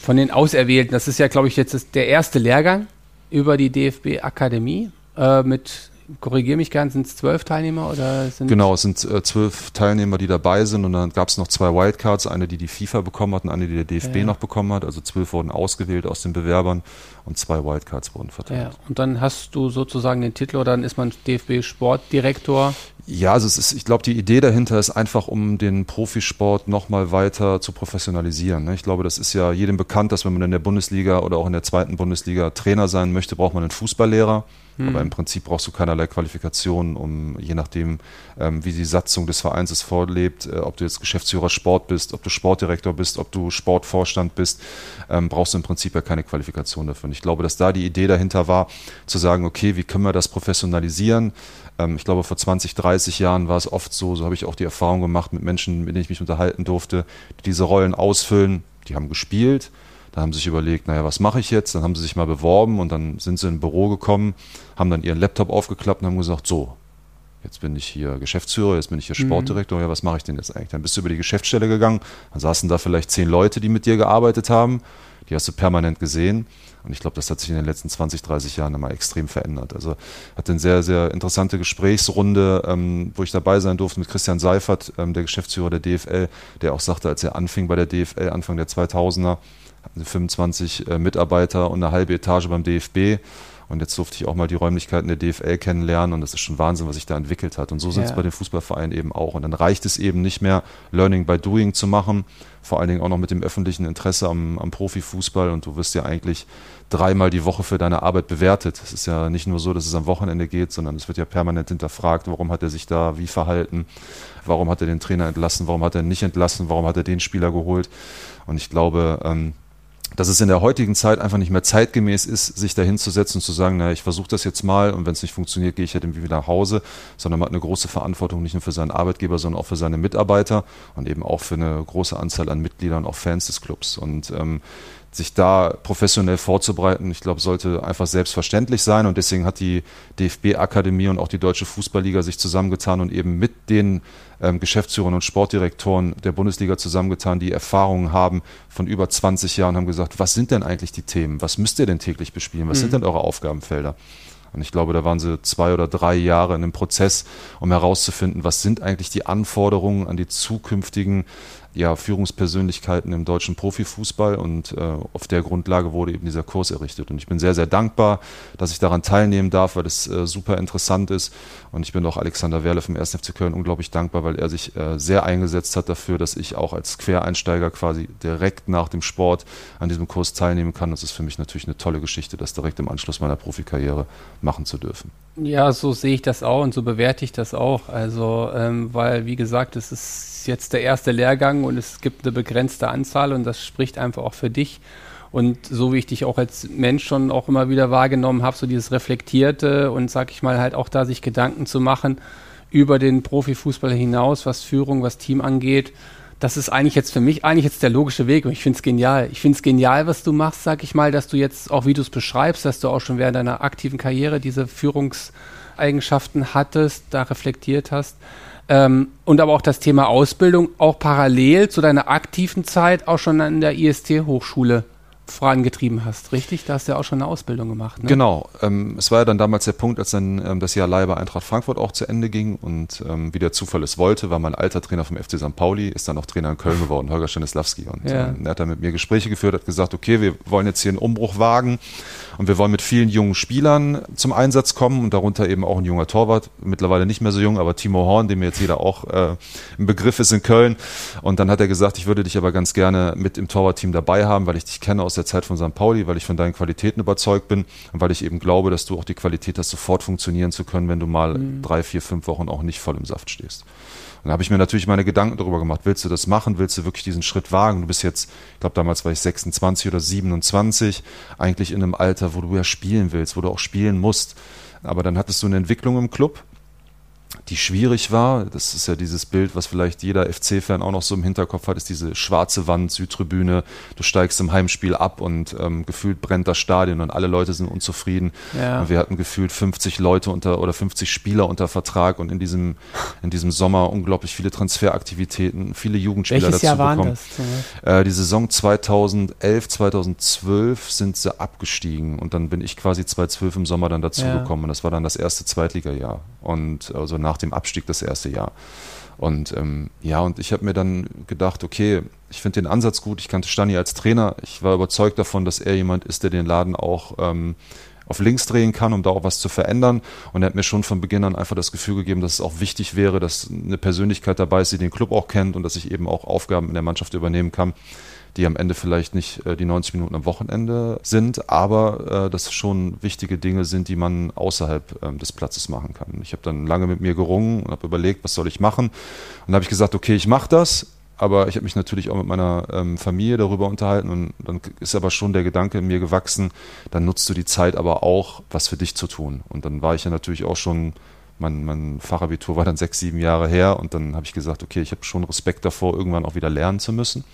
A: von den Auserwählten. Das ist ja, glaube ich, jetzt der erste Lehrgang über die DFB-Akademie äh, mit korrigiere mich gern, sind es zwölf Teilnehmer oder sind
B: Genau, es sind äh, zwölf Teilnehmer, die dabei sind und dann gab es noch zwei Wildcards, eine, die die FIFA bekommen hat und eine, die der DFB ja. noch bekommen hat. Also zwölf wurden ausgewählt aus den Bewerbern und zwei Wildcards wurden verteilt. Ja.
A: Und dann hast du sozusagen den Titel oder dann ist man DFB-Sportdirektor.
B: Ja, also es ist, ich glaube, die Idee dahinter ist einfach, um den Profisport nochmal weiter zu professionalisieren. Ne? Ich glaube, das ist ja jedem bekannt, dass wenn man in der Bundesliga oder auch in der zweiten Bundesliga Trainer sein möchte, braucht man einen Fußballlehrer. Hm. Aber im Prinzip brauchst du keinerlei Qualifikationen, um je nachdem, ähm, wie die Satzung des Vereins es vorlebt, äh, ob du jetzt Geschäftsführer Sport bist, ob du Sportdirektor bist, ob du Sportvorstand bist, ähm, brauchst du im Prinzip ja keine Qualifikation dafür. Und ich glaube, dass da die Idee dahinter war, zu sagen, okay, wie können wir das professionalisieren? Ähm, ich glaube, vor 20, 30 Jahren war es oft so, so habe ich auch die Erfahrung gemacht mit Menschen, mit denen ich mich unterhalten durfte, die diese Rollen ausfüllen, die haben gespielt, da haben sie sich überlegt, naja, was mache ich jetzt? Dann haben sie sich mal beworben und dann sind sie in ein Büro gekommen, haben dann ihren Laptop aufgeklappt und haben gesagt, so, jetzt bin ich hier Geschäftsführer, jetzt bin ich hier mhm. Sportdirektor, ja, was mache ich denn jetzt eigentlich? Dann bist du über die Geschäftsstelle gegangen, dann saßen da vielleicht zehn Leute, die mit dir gearbeitet haben, die hast du permanent gesehen. Und ich glaube, das hat sich in den letzten 20, 30 Jahren immer extrem verändert. Also hatte eine sehr, sehr interessante Gesprächsrunde, ähm, wo ich dabei sein durfte mit Christian Seifert, ähm, der Geschäftsführer der DFL, der auch sagte, als er anfing bei der DFL, Anfang der 2000er, 25 äh, Mitarbeiter und eine halbe Etage beim DFB. Und jetzt durfte ich auch mal die Räumlichkeiten der DFL kennenlernen und das ist schon Wahnsinn, was sich da entwickelt hat. Und so sind es ja. bei den Fußballvereinen eben auch. Und dann reicht es eben nicht mehr, Learning by Doing zu machen, vor allen Dingen auch noch mit dem öffentlichen Interesse am, am Profifußball. Und du wirst ja eigentlich dreimal die Woche für deine Arbeit bewertet. Es ist ja nicht nur so, dass es am Wochenende geht, sondern es wird ja permanent hinterfragt, warum hat er sich da wie verhalten, warum hat er den Trainer entlassen, warum hat er nicht entlassen, warum hat er den Spieler geholt. Und ich glaube, ähm, dass es in der heutigen Zeit einfach nicht mehr zeitgemäß ist, sich da hinzusetzen und zu sagen, naja, ich versuche das jetzt mal und wenn es nicht funktioniert, gehe ich halt irgendwie wieder nach Hause, sondern man hat eine große Verantwortung nicht nur für seinen Arbeitgeber, sondern auch für seine Mitarbeiter und eben auch für eine große Anzahl an Mitgliedern, auch Fans des Clubs. Und ähm, sich da professionell vorzubereiten, ich glaube, sollte einfach selbstverständlich sein. Und deswegen hat die DFB-Akademie und auch die Deutsche Fußballliga sich zusammengetan und eben mit den ähm, Geschäftsführern und Sportdirektoren der Bundesliga zusammengetan, die Erfahrungen haben von über 20 Jahren, haben gesagt, was sind denn eigentlich die Themen? Was müsst ihr denn täglich bespielen? Was mhm. sind denn eure Aufgabenfelder? Und ich glaube, da waren sie zwei oder drei Jahre in einem Prozess, um herauszufinden, was sind eigentlich die Anforderungen an die zukünftigen ja, Führungspersönlichkeiten im deutschen Profifußball und äh, auf der Grundlage wurde eben dieser Kurs errichtet. Und ich bin sehr, sehr dankbar, dass ich daran teilnehmen darf, weil es äh, super interessant ist. Und ich bin auch Alexander Werle vom 1. FC Köln unglaublich dankbar, weil er sich äh, sehr eingesetzt hat dafür, dass ich auch als Quereinsteiger quasi direkt nach dem Sport an diesem Kurs teilnehmen kann. Das ist für mich natürlich eine tolle Geschichte, das direkt im Anschluss meiner Profikarriere machen zu dürfen.
A: Ja, so sehe ich das auch und so bewerte ich das auch. Also, ähm, weil, wie gesagt, es ist jetzt der erste Lehrgang und es gibt eine begrenzte Anzahl und das spricht einfach auch für dich. Und so wie ich dich auch als Mensch schon auch immer wieder wahrgenommen habe, so dieses Reflektierte und sag ich mal halt auch da sich Gedanken zu machen über den Profifußball hinaus, was Führung, was Team angeht. Das ist eigentlich jetzt für mich eigentlich jetzt der logische Weg und ich finde es genial. Ich finde es genial, was du machst, sag ich mal, dass du jetzt auch, wie du es beschreibst, dass du auch schon während deiner aktiven Karriere diese Führungseigenschaften hattest, da reflektiert hast. Ähm, und aber auch das Thema Ausbildung auch parallel zu deiner aktiven Zeit auch schon an der IST-Hochschule vorangetrieben hast, richtig? Da hast du ja auch schon eine Ausbildung gemacht.
B: Ne? Genau. Ähm, es war ja dann damals der Punkt, als dann ähm, das Jahr Leih bei Eintracht Frankfurt auch zu Ende ging und ähm, wie der Zufall es wollte, war mein alter Trainer vom FC St. Pauli, ist dann auch Trainer in Köln geworden, Holger Stanislawski. Und ja. ähm, er hat dann mit mir Gespräche geführt, hat gesagt, okay, wir wollen jetzt hier einen Umbruch wagen und wir wollen mit vielen jungen Spielern zum Einsatz kommen und darunter eben auch ein junger Torwart, mittlerweile nicht mehr so jung, aber Timo Horn, dem jetzt jeder auch äh, im Begriff ist in Köln. Und dann hat er gesagt, ich würde dich aber ganz gerne mit im Torwartteam dabei haben, weil ich dich kenne aus der Zeit von St. Pauli, weil ich von deinen Qualitäten überzeugt bin und weil ich eben glaube, dass du auch die Qualität hast, sofort funktionieren zu können, wenn du mal mhm. drei, vier, fünf Wochen auch nicht voll im Saft stehst. Und da habe ich mir natürlich meine Gedanken darüber gemacht. Willst du das machen? Willst du wirklich diesen Schritt wagen? Du bist jetzt, ich glaube, damals war ich 26 oder 27, eigentlich in einem Alter, wo du ja spielen willst, wo du auch spielen musst. Aber dann hattest du eine Entwicklung im Club die schwierig war. Das ist ja dieses Bild, was vielleicht jeder FC-Fan auch noch so im Hinterkopf hat, ist diese schwarze Wand, Südtribüne. Du steigst im Heimspiel ab und ähm, gefühlt brennt das Stadion und alle Leute sind unzufrieden. Ja. Und wir hatten gefühlt 50 Leute unter oder 50 Spieler unter Vertrag und in diesem, in diesem Sommer unglaublich viele Transferaktivitäten, viele Jugendspieler
A: Welches
B: dazu
A: Jahr waren
B: bekommen. Das, äh, die Saison 2011, 2012 sind sie abgestiegen und dann bin ich quasi 2012 im Sommer dann dazu ja. gekommen und das war dann das erste Zweitligajahr und also nach dem Abstieg das erste Jahr. Und ähm, ja, und ich habe mir dann gedacht, okay, ich finde den Ansatz gut. Ich kannte Stani als Trainer. Ich war überzeugt davon, dass er jemand ist, der den Laden auch ähm, auf links drehen kann, um da auch was zu verändern. Und er hat mir schon von Beginn an einfach das Gefühl gegeben, dass es auch wichtig wäre, dass eine Persönlichkeit dabei ist, die den Club auch kennt und dass ich eben auch Aufgaben in der Mannschaft übernehmen kann, die am Ende vielleicht nicht äh, die 90 Minuten am Wochenende sind, aber äh, das schon wichtige Dinge sind, die man außerhalb ähm, des Platzes machen kann. Ich habe dann lange mit mir gerungen und habe überlegt, was soll ich machen. Und habe ich gesagt, okay, ich mache das, aber ich habe mich natürlich auch mit meiner ähm, Familie darüber unterhalten und dann ist aber schon der Gedanke in mir gewachsen, dann nutzt du die Zeit aber auch, was für dich zu tun. Und dann war ich ja natürlich auch schon mein, mein Fachabitur war dann sechs, sieben Jahre her und dann habe ich gesagt, okay, ich habe schon Respekt davor, irgendwann auch wieder lernen zu müssen.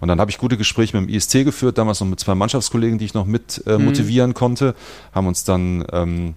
B: Und dann habe ich gute Gespräche mit dem IST geführt, damals noch mit zwei Mannschaftskollegen, die ich noch mit äh, mhm. motivieren mhm. konnte, haben uns dann ähm,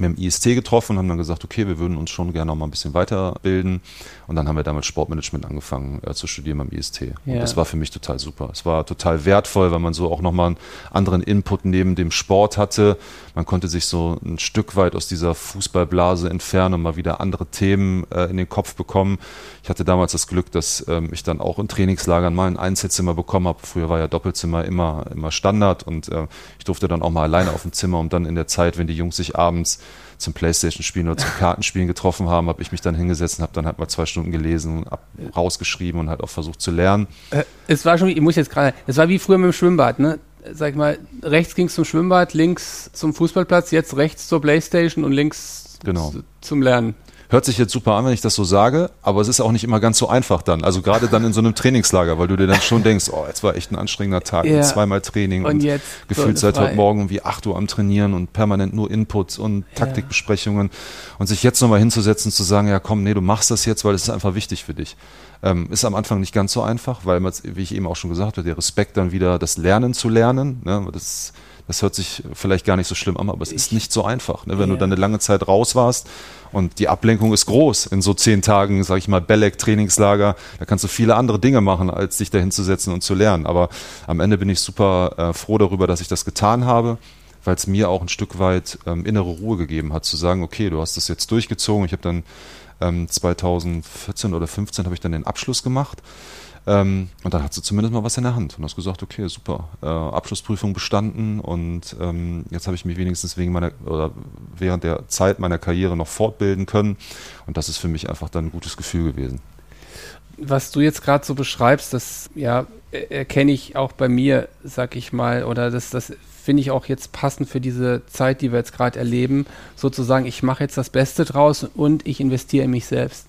B: mit dem IST getroffen und haben dann gesagt, okay, wir würden uns schon gerne noch mal ein bisschen weiterbilden. Und dann haben wir damit Sportmanagement angefangen äh, zu studieren beim IST. Ja. Und das war für mich total super. Es war total wertvoll, weil man so auch nochmal einen anderen Input neben dem Sport hatte. Man konnte sich so ein Stück weit aus dieser Fußballblase entfernen und mal wieder andere Themen äh, in den Kopf bekommen. Ich hatte damals das Glück, dass ähm, ich dann auch in Trainingslagern mal ein Einzelzimmer bekommen habe. Früher war ja Doppelzimmer immer, immer Standard und äh, ich durfte dann auch mal alleine auf dem Zimmer, um dann in der Zeit, wenn die Jungs sich abends zum Playstation-Spielen oder zum Kartenspielen getroffen haben, habe ich mich dann hingesetzt und habe dann halt mal zwei Stunden gelesen, ab, rausgeschrieben und halt auch versucht zu lernen.
A: Äh, es war schon, ich muss jetzt gerade, es war wie früher mit dem Schwimmbad, ne? Sag ich mal, rechts ging es zum Schwimmbad, links zum Fußballplatz, jetzt rechts zur Playstation und links
B: genau.
A: zum Lernen.
B: Hört sich jetzt super an, wenn ich das so sage, aber es ist auch nicht immer ganz so einfach dann. Also gerade dann in so einem Trainingslager, weil du dir dann schon denkst, oh, jetzt war echt ein anstrengender Tag ja. zweimal Training und, und jetzt gefühlt seit heute Morgen wie acht Uhr am Trainieren und permanent nur Inputs und Taktikbesprechungen und sich jetzt nochmal hinzusetzen, zu sagen, ja komm, nee, du machst das jetzt, weil es ist einfach wichtig für dich. Ähm, ist am Anfang nicht ganz so einfach, weil, wie ich eben auch schon gesagt habe, der Respekt dann wieder, das Lernen zu lernen, ne, das das hört sich vielleicht gar nicht so schlimm an, aber es ist nicht so einfach. Ne? Wenn ja. du dann eine lange Zeit raus warst und die Ablenkung ist groß in so zehn Tagen, sag ich mal, Belek-Trainingslager, da kannst du viele andere Dinge machen, als dich da hinzusetzen und zu lernen. Aber am Ende bin ich super äh, froh darüber, dass ich das getan habe weil es mir auch ein Stück weit ähm, innere Ruhe gegeben hat, zu sagen, okay, du hast das jetzt durchgezogen. Ich habe dann ähm, 2014 oder 2015 habe ich dann den Abschluss gemacht ähm, und dann hat sie zumindest mal was in der Hand und hast gesagt, okay, super, äh, Abschlussprüfung bestanden und ähm, jetzt habe ich mich wenigstens wegen meiner oder während der Zeit meiner Karriere noch fortbilden können und das ist für mich einfach dann ein gutes Gefühl gewesen.
A: Was du jetzt gerade so beschreibst, das ja erkenne ich auch bei mir, sag ich mal, oder das, das finde ich auch jetzt passend für diese Zeit, die wir jetzt gerade erleben, sozusagen, ich mache jetzt das Beste draus und ich investiere in mich selbst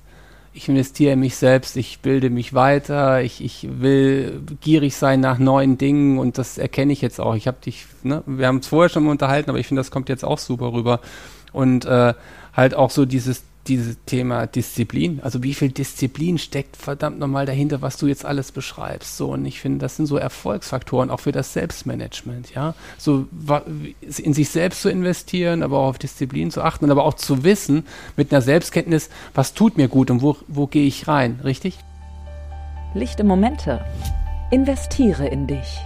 A: ich investiere in mich selbst, ich bilde mich weiter, ich, ich will gierig sein nach neuen Dingen und das erkenne ich jetzt auch. Ich habe dich, ne, wir haben es vorher schon mal unterhalten, aber ich finde, das kommt jetzt auch super rüber. Und äh, halt auch so dieses dieses Thema Disziplin. Also wie viel Disziplin steckt verdammt nochmal dahinter, was du jetzt alles beschreibst. So, und ich finde, das sind so Erfolgsfaktoren auch für das Selbstmanagement, ja. So in sich selbst zu investieren, aber auch auf Disziplin zu achten und aber auch zu wissen, mit einer Selbstkenntnis, was tut mir gut und wo, wo gehe ich rein, richtig?
C: Lichte Momente. Investiere in dich.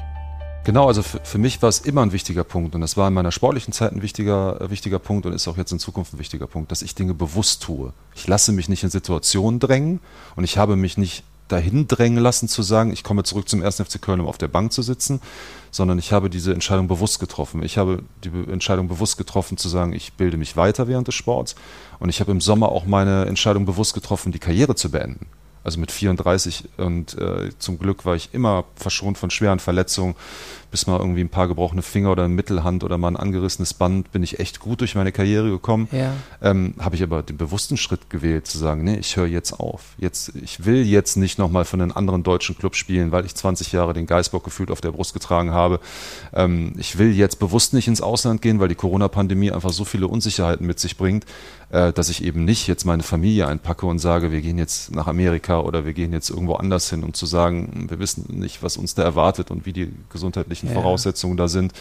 B: Genau, also für, für, mich war es immer ein wichtiger Punkt und das war in meiner sportlichen Zeit ein wichtiger, äh, wichtiger Punkt und ist auch jetzt in Zukunft ein wichtiger Punkt, dass ich Dinge bewusst tue. Ich lasse mich nicht in Situationen drängen und ich habe mich nicht dahin drängen lassen zu sagen, ich komme zurück zum 1. FC Köln, um auf der Bank zu sitzen, sondern ich habe diese Entscheidung bewusst getroffen. Ich habe die Entscheidung bewusst getroffen zu sagen, ich bilde mich weiter während des Sports und ich habe im Sommer auch meine Entscheidung bewusst getroffen, die Karriere zu beenden also mit 34 und äh, zum Glück war ich immer verschont von schweren Verletzungen, bis mal irgendwie ein paar gebrochene Finger oder eine Mittelhand oder mal ein angerissenes Band, bin ich echt gut durch meine Karriere gekommen. Ja. Ähm, Habe ich aber den bewussten Schritt gewählt, zu sagen, nee, ich höre jetzt auf. Jetzt, ich will jetzt nicht nochmal für einen anderen deutschen Club spielen, weil ich 20 Jahre den Geißbock gefühlt auf der Brust getragen habe. Ähm, ich will jetzt bewusst nicht ins Ausland gehen, weil die Corona-Pandemie einfach so viele Unsicherheiten mit sich bringt, dass ich eben nicht jetzt meine Familie einpacke und sage, wir gehen jetzt nach Amerika oder wir gehen jetzt irgendwo anders hin, um zu sagen, wir wissen nicht, was uns da erwartet und wie die gesundheitlichen ja. Voraussetzungen da sind.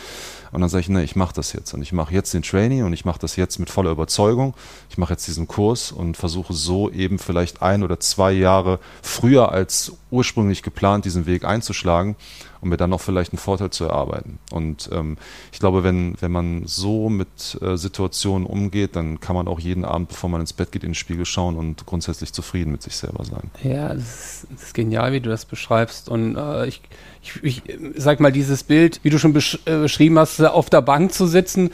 B: Und dann sage ich, ne, ich mache das jetzt. Und ich mache jetzt den Training und ich mache das jetzt mit voller Überzeugung. Ich mache jetzt diesen Kurs und versuche so eben vielleicht ein oder zwei Jahre früher als ursprünglich geplant diesen Weg einzuschlagen um mir dann noch vielleicht einen Vorteil zu erarbeiten. Und ähm, ich glaube, wenn, wenn man so mit äh, Situationen umgeht, dann kann man auch jeden Abend, bevor man ins Bett geht, in den Spiegel schauen und grundsätzlich zufrieden mit sich selber sein.
A: Ja, das ist, das ist genial, wie du das beschreibst. Und äh, ich, ich, ich sag mal, dieses Bild, wie du schon besch äh, beschrieben hast, auf der Bank zu sitzen,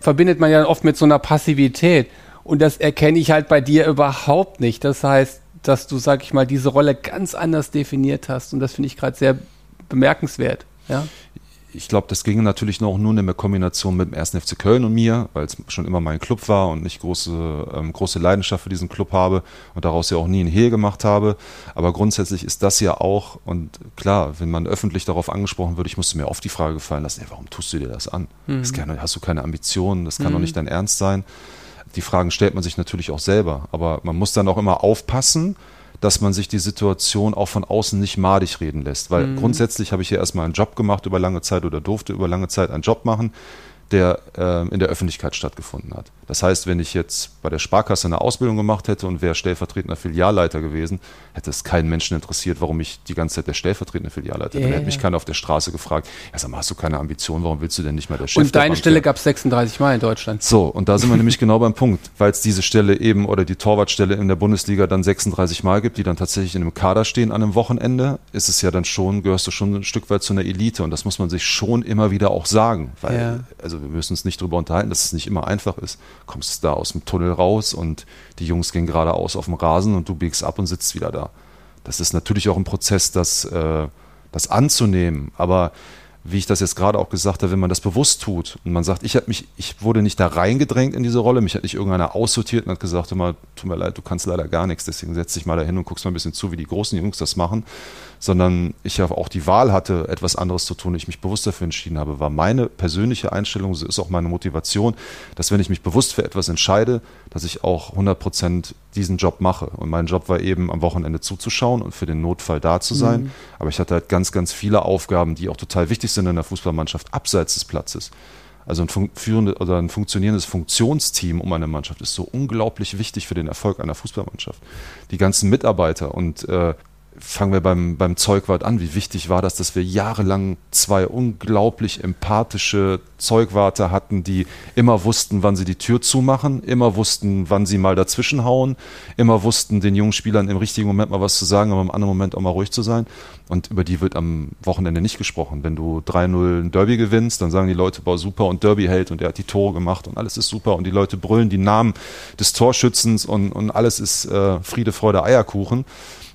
A: verbindet man ja oft mit so einer Passivität. Und das erkenne ich halt bei dir überhaupt nicht. Das heißt, dass du, sag ich mal, diese Rolle ganz anders definiert hast. Und das finde ich gerade sehr bemerkenswert. Ja?
B: Ich glaube, das ging natürlich noch nur in der Kombination mit dem 1. FC Köln und mir, weil es schon immer mein Club war und ich große, ähm, große Leidenschaft für diesen Club habe und daraus ja auch nie ein Hehl gemacht habe. Aber grundsätzlich ist das ja auch, und klar, wenn man öffentlich darauf angesprochen wird, ich musste mir oft die Frage gefallen lassen, ey, warum tust du dir das an? Mhm. Das kann, hast du keine Ambitionen, das kann mhm. doch nicht dein Ernst sein. Die Fragen stellt man sich natürlich auch selber, aber man muss dann auch immer aufpassen, dass man sich die Situation auch von außen nicht madig reden lässt. Weil mhm. grundsätzlich habe ich hier erstmal einen Job gemacht über lange Zeit oder durfte über lange Zeit einen Job machen der äh, in der Öffentlichkeit stattgefunden hat. Das heißt, wenn ich jetzt bei der Sparkasse eine Ausbildung gemacht hätte und wäre stellvertretender Filialleiter gewesen, hätte es keinen Menschen interessiert, warum ich die ganze Zeit der stellvertretende Filialleiter yeah. bin. Hätte mich keiner auf der Straße gefragt, ja sag mal, hast du keine Ambition, warum willst du denn nicht mehr der Chef
A: Und deine Stelle gab es 36 Mal in Deutschland.
B: So, und da sind wir nämlich genau beim Punkt, weil es diese Stelle eben oder die Torwartstelle in der Bundesliga dann 36 Mal gibt, die dann tatsächlich in einem Kader stehen an einem Wochenende, ist es ja dann schon, gehörst du schon ein Stück weit zu einer Elite und das muss man sich schon immer wieder auch sagen, weil, ja. also wir müssen uns nicht darüber unterhalten, dass es nicht immer einfach ist. Kommst da aus dem Tunnel raus und die Jungs gehen geradeaus auf dem Rasen und du biegst ab und sitzt wieder da. Das ist natürlich auch ein Prozess, das, äh, das anzunehmen, aber wie ich das jetzt gerade auch gesagt habe, wenn man das bewusst tut und man sagt, ich habe mich, ich wurde nicht da reingedrängt in diese Rolle, mich hat nicht irgendeiner aussortiert und hat gesagt, immer, tut mir leid, du kannst leider gar nichts, deswegen setz dich mal da hin und guckst mal ein bisschen zu, wie die großen Jungs das machen, sondern ich ja auch die Wahl hatte, etwas anderes zu tun, ich mich bewusst dafür entschieden habe, war meine persönliche Einstellung, so ist auch meine Motivation, dass wenn ich mich bewusst für etwas entscheide, dass ich auch 100 Prozent diesen Job mache. Und mein Job war eben am Wochenende zuzuschauen und für den Notfall da zu sein. Mhm. Aber ich hatte halt ganz, ganz viele Aufgaben, die auch total wichtig sind in der Fußballmannschaft, abseits des Platzes. Also ein, führende, oder ein funktionierendes Funktionsteam um eine Mannschaft ist so unglaublich wichtig für den Erfolg einer Fußballmannschaft. Die ganzen Mitarbeiter und äh, fangen wir beim, beim Zeugwart an. Wie wichtig war das, dass wir jahrelang zwei unglaublich empathische Zeugwarte hatten, die immer wussten, wann sie die Tür zumachen, immer wussten, wann sie mal dazwischenhauen, immer wussten, den jungen Spielern im richtigen Moment mal was zu sagen, aber im anderen Moment auch mal ruhig zu sein. Und über die wird am Wochenende nicht gesprochen. Wenn du 3-0 ein Derby gewinnst, dann sagen die Leute, boah, super und Derby hält und er hat die Tore gemacht und alles ist super und die Leute brüllen die Namen des Torschützens und, und alles ist äh, Friede, Freude, Eierkuchen.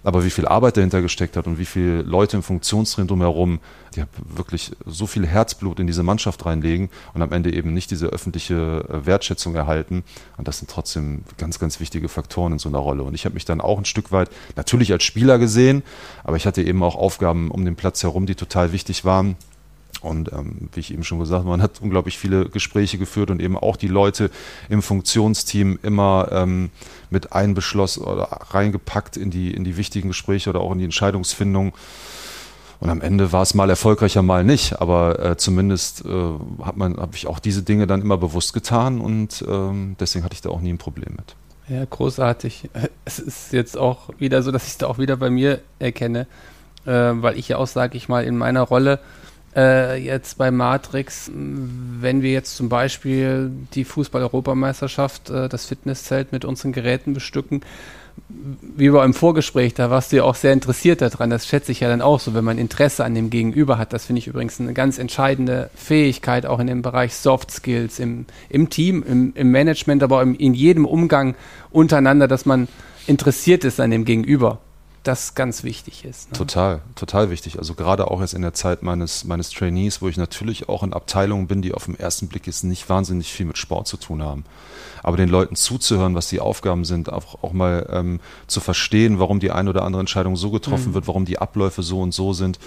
B: Aber wie viel Arbeit dahinter gesteckt hat und wie viele Leute im Funktionstraining drumherum, die wirklich so viel Herzblut in diese Mannschaft reinlegen und am Ende eben nicht diese öffentliche äh, Wertschätzung erhalten. Und das sind trotzdem ganz, ganz wichtige Faktoren in so einer Rolle. Und ich habe mich dann auch ein Stück weit natürlich als Spieler gesehen, aber ich hatte eben auch Aufgaben um den Platz herum, die total wichtig waren. Und ähm, wie ich eben schon gesagt habe, man hat unglaublich viele Gespräche geführt und eben auch die Leute im Funktionsteam immer ähm, mit einbeschlossen oder reingepackt in die, in die wichtigen Gespräche oder auch in die Entscheidungsfindung. Und am Ende war es mal erfolgreicher, mal nicht. Aber äh, zumindest äh, hat man, habe ich auch diese Dinge dann immer bewusst getan und ähm, deswegen hatte ich da auch nie ein Problem mit.
A: Ja, großartig. Es ist jetzt auch wieder so, dass ich es da auch wieder bei mir erkenne, äh, weil ich ja auch, sage ich mal, in meiner Rolle äh, jetzt bei Matrix, wenn wir jetzt zum Beispiel die Fußball-Europameisterschaft, äh, das Fitnesszelt mit unseren Geräten bestücken, wie bei im Vorgespräch, da warst du ja auch sehr interessiert daran. Das schätze ich ja dann auch so, wenn man Interesse an dem Gegenüber hat. Das finde ich übrigens eine ganz entscheidende Fähigkeit, auch in dem Bereich Soft Skills, im, im Team, im, im Management, aber im, in jedem Umgang untereinander, dass man interessiert ist an dem Gegenüber das ganz wichtig ist.
B: Ne? Total, total wichtig. Also gerade auch jetzt in der Zeit meines, meines Trainees, wo ich natürlich auch in Abteilungen bin, die auf den ersten Blick jetzt nicht wahnsinnig viel mit Sport zu tun haben aber den Leuten zuzuhören, was die Aufgaben sind, auch, auch mal ähm, zu verstehen, warum die eine oder andere Entscheidung so getroffen mhm. wird, warum die Abläufe so und so sind.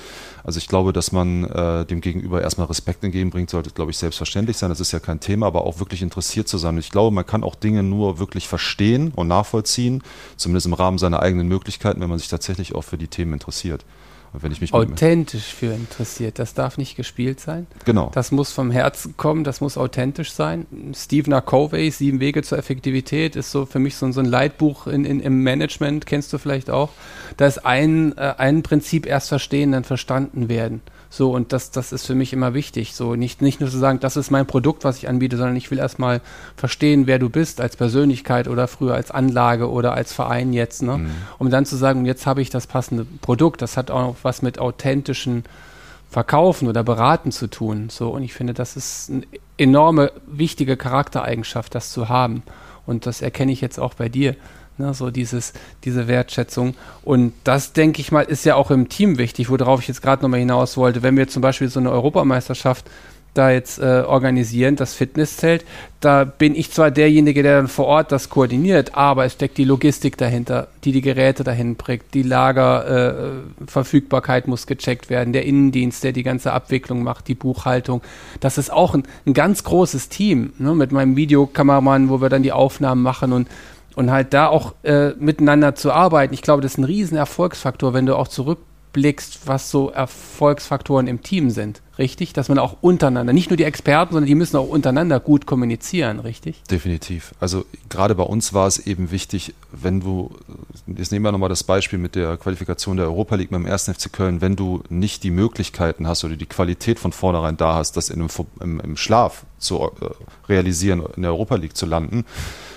B: Also ich glaube, dass man äh, dem Gegenüber erstmal Respekt entgegenbringt, sollte, glaube ich, selbstverständlich sein. Das ist ja kein Thema, aber auch wirklich interessiert zu sein. Und ich glaube, man kann auch Dinge nur wirklich verstehen und nachvollziehen, zumindest im Rahmen seiner eigenen Möglichkeiten, wenn man sich tatsächlich auch für die Themen interessiert
A: wenn ich mich authentisch für interessiert. Das darf nicht gespielt sein.
B: Genau.
A: Das muss vom Herzen kommen, das muss authentisch sein. Steve Covey, Sieben Wege zur Effektivität, ist so für mich so, so ein Leitbuch in, in, im Management, kennst du vielleicht auch. Da ist ein, äh, ein Prinzip erst verstehen, dann verstanden werden. So, und das, das ist für mich immer wichtig. So, nicht, nicht nur zu sagen, das ist mein Produkt, was ich anbiete, sondern ich will erstmal verstehen, wer du bist als Persönlichkeit oder früher als Anlage oder als Verein jetzt, ne? Mhm. Um dann zu sagen, jetzt habe ich das passende Produkt. Das hat auch was mit authentischen Verkaufen oder Beraten zu tun. So, und ich finde, das ist eine enorme, wichtige Charaktereigenschaft, das zu haben. Und das erkenne ich jetzt auch bei dir. Ne, so dieses, diese Wertschätzung. Und das, denke ich mal, ist ja auch im Team wichtig, worauf ich jetzt gerade nochmal hinaus wollte. Wenn wir zum Beispiel so eine Europameisterschaft da jetzt äh, organisieren, das Fitnesszelt, da bin ich zwar derjenige, der dann vor Ort das koordiniert, aber es steckt die Logistik dahinter, die die Geräte dahin bringt, die Lagerverfügbarkeit äh, muss gecheckt werden, der Innendienst, der die ganze Abwicklung macht, die Buchhaltung. Das ist auch ein, ein ganz großes Team ne, mit meinem Videokameramann, wo wir dann die Aufnahmen machen und und halt da auch äh, miteinander zu arbeiten, ich glaube, das ist ein riesen Erfolgsfaktor, wenn du auch zurückblickst, was so Erfolgsfaktoren im Team sind, richtig? Dass man auch untereinander, nicht nur die Experten, sondern die müssen auch untereinander gut kommunizieren, richtig?
B: Definitiv. Also gerade bei uns war es eben wichtig, wenn du, jetzt nehmen wir nochmal das Beispiel mit der Qualifikation der Europa League beim 1. FC Köln, wenn du nicht die Möglichkeiten hast oder die Qualität von vornherein da hast, das in einem, im, im Schlaf zu äh, realisieren, in der Europa League zu landen,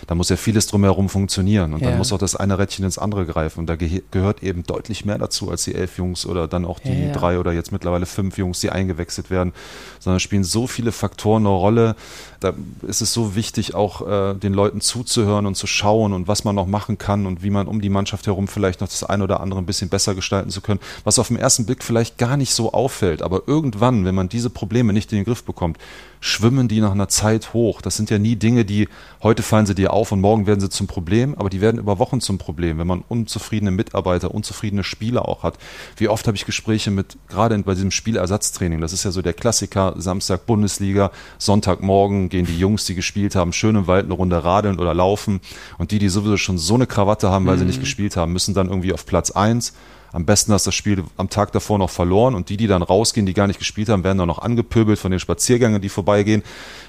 B: da muss ja vieles drumherum funktionieren und ja. dann muss auch das eine Rädchen ins andere greifen und da ge gehört eben deutlich mehr dazu als die elf Jungs oder dann auch die ja, ja. drei oder jetzt mittlerweile fünf Jungs, die eingewechselt werden, sondern spielen so viele Faktoren eine Rolle. Da ist es so wichtig, auch äh, den Leuten zuzuhören und zu schauen und was man noch machen kann und wie man um die Mannschaft herum vielleicht noch das eine oder andere ein bisschen besser gestalten zu können, was auf den ersten Blick vielleicht gar nicht so auffällt, aber irgendwann, wenn man diese Probleme nicht in den Griff bekommt, schwimmen die nach einer Zeit hoch. Das sind ja nie Dinge, die heute fallen sie dir auf und morgen werden sie zum Problem, aber die werden über Wochen zum Problem, wenn man unzufriedene Mitarbeiter, unzufriedene Spieler auch hat. Wie oft habe ich Gespräche mit, gerade bei diesem Spielersatztraining, das ist ja so der Klassiker, Samstag Bundesliga, Sonntagmorgen gehen die Jungs, die gespielt haben, schön im Wald eine Runde radeln oder laufen und die, die sowieso schon so eine Krawatte haben, weil mhm. sie nicht gespielt haben, müssen dann irgendwie auf Platz eins am besten hast du das Spiel am Tag davor noch verloren und die, die dann rausgehen, die gar nicht gespielt haben, werden dann noch angepöbelt von den Spaziergängern, die vorbeigehen.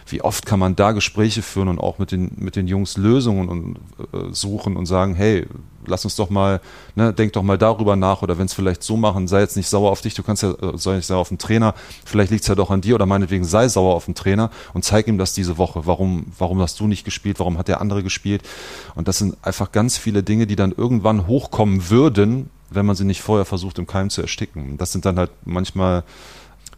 B: Wie oft kann man da Gespräche führen und auch mit den, mit den Jungs Lösungen und, äh, suchen und sagen, hey, lass uns doch mal, ne, denk doch mal darüber nach oder wenn es vielleicht so machen, sei jetzt nicht sauer auf dich, du kannst ja, äh, sei nicht sauer auf den Trainer, vielleicht liegt es ja doch an dir oder meinetwegen sei sauer auf den Trainer und zeig ihm das diese Woche. Warum, warum hast du nicht gespielt? Warum hat der andere gespielt? Und das sind einfach ganz viele Dinge, die dann irgendwann hochkommen würden, wenn man sie nicht vorher versucht, im Keim zu ersticken. Das sind dann halt manchmal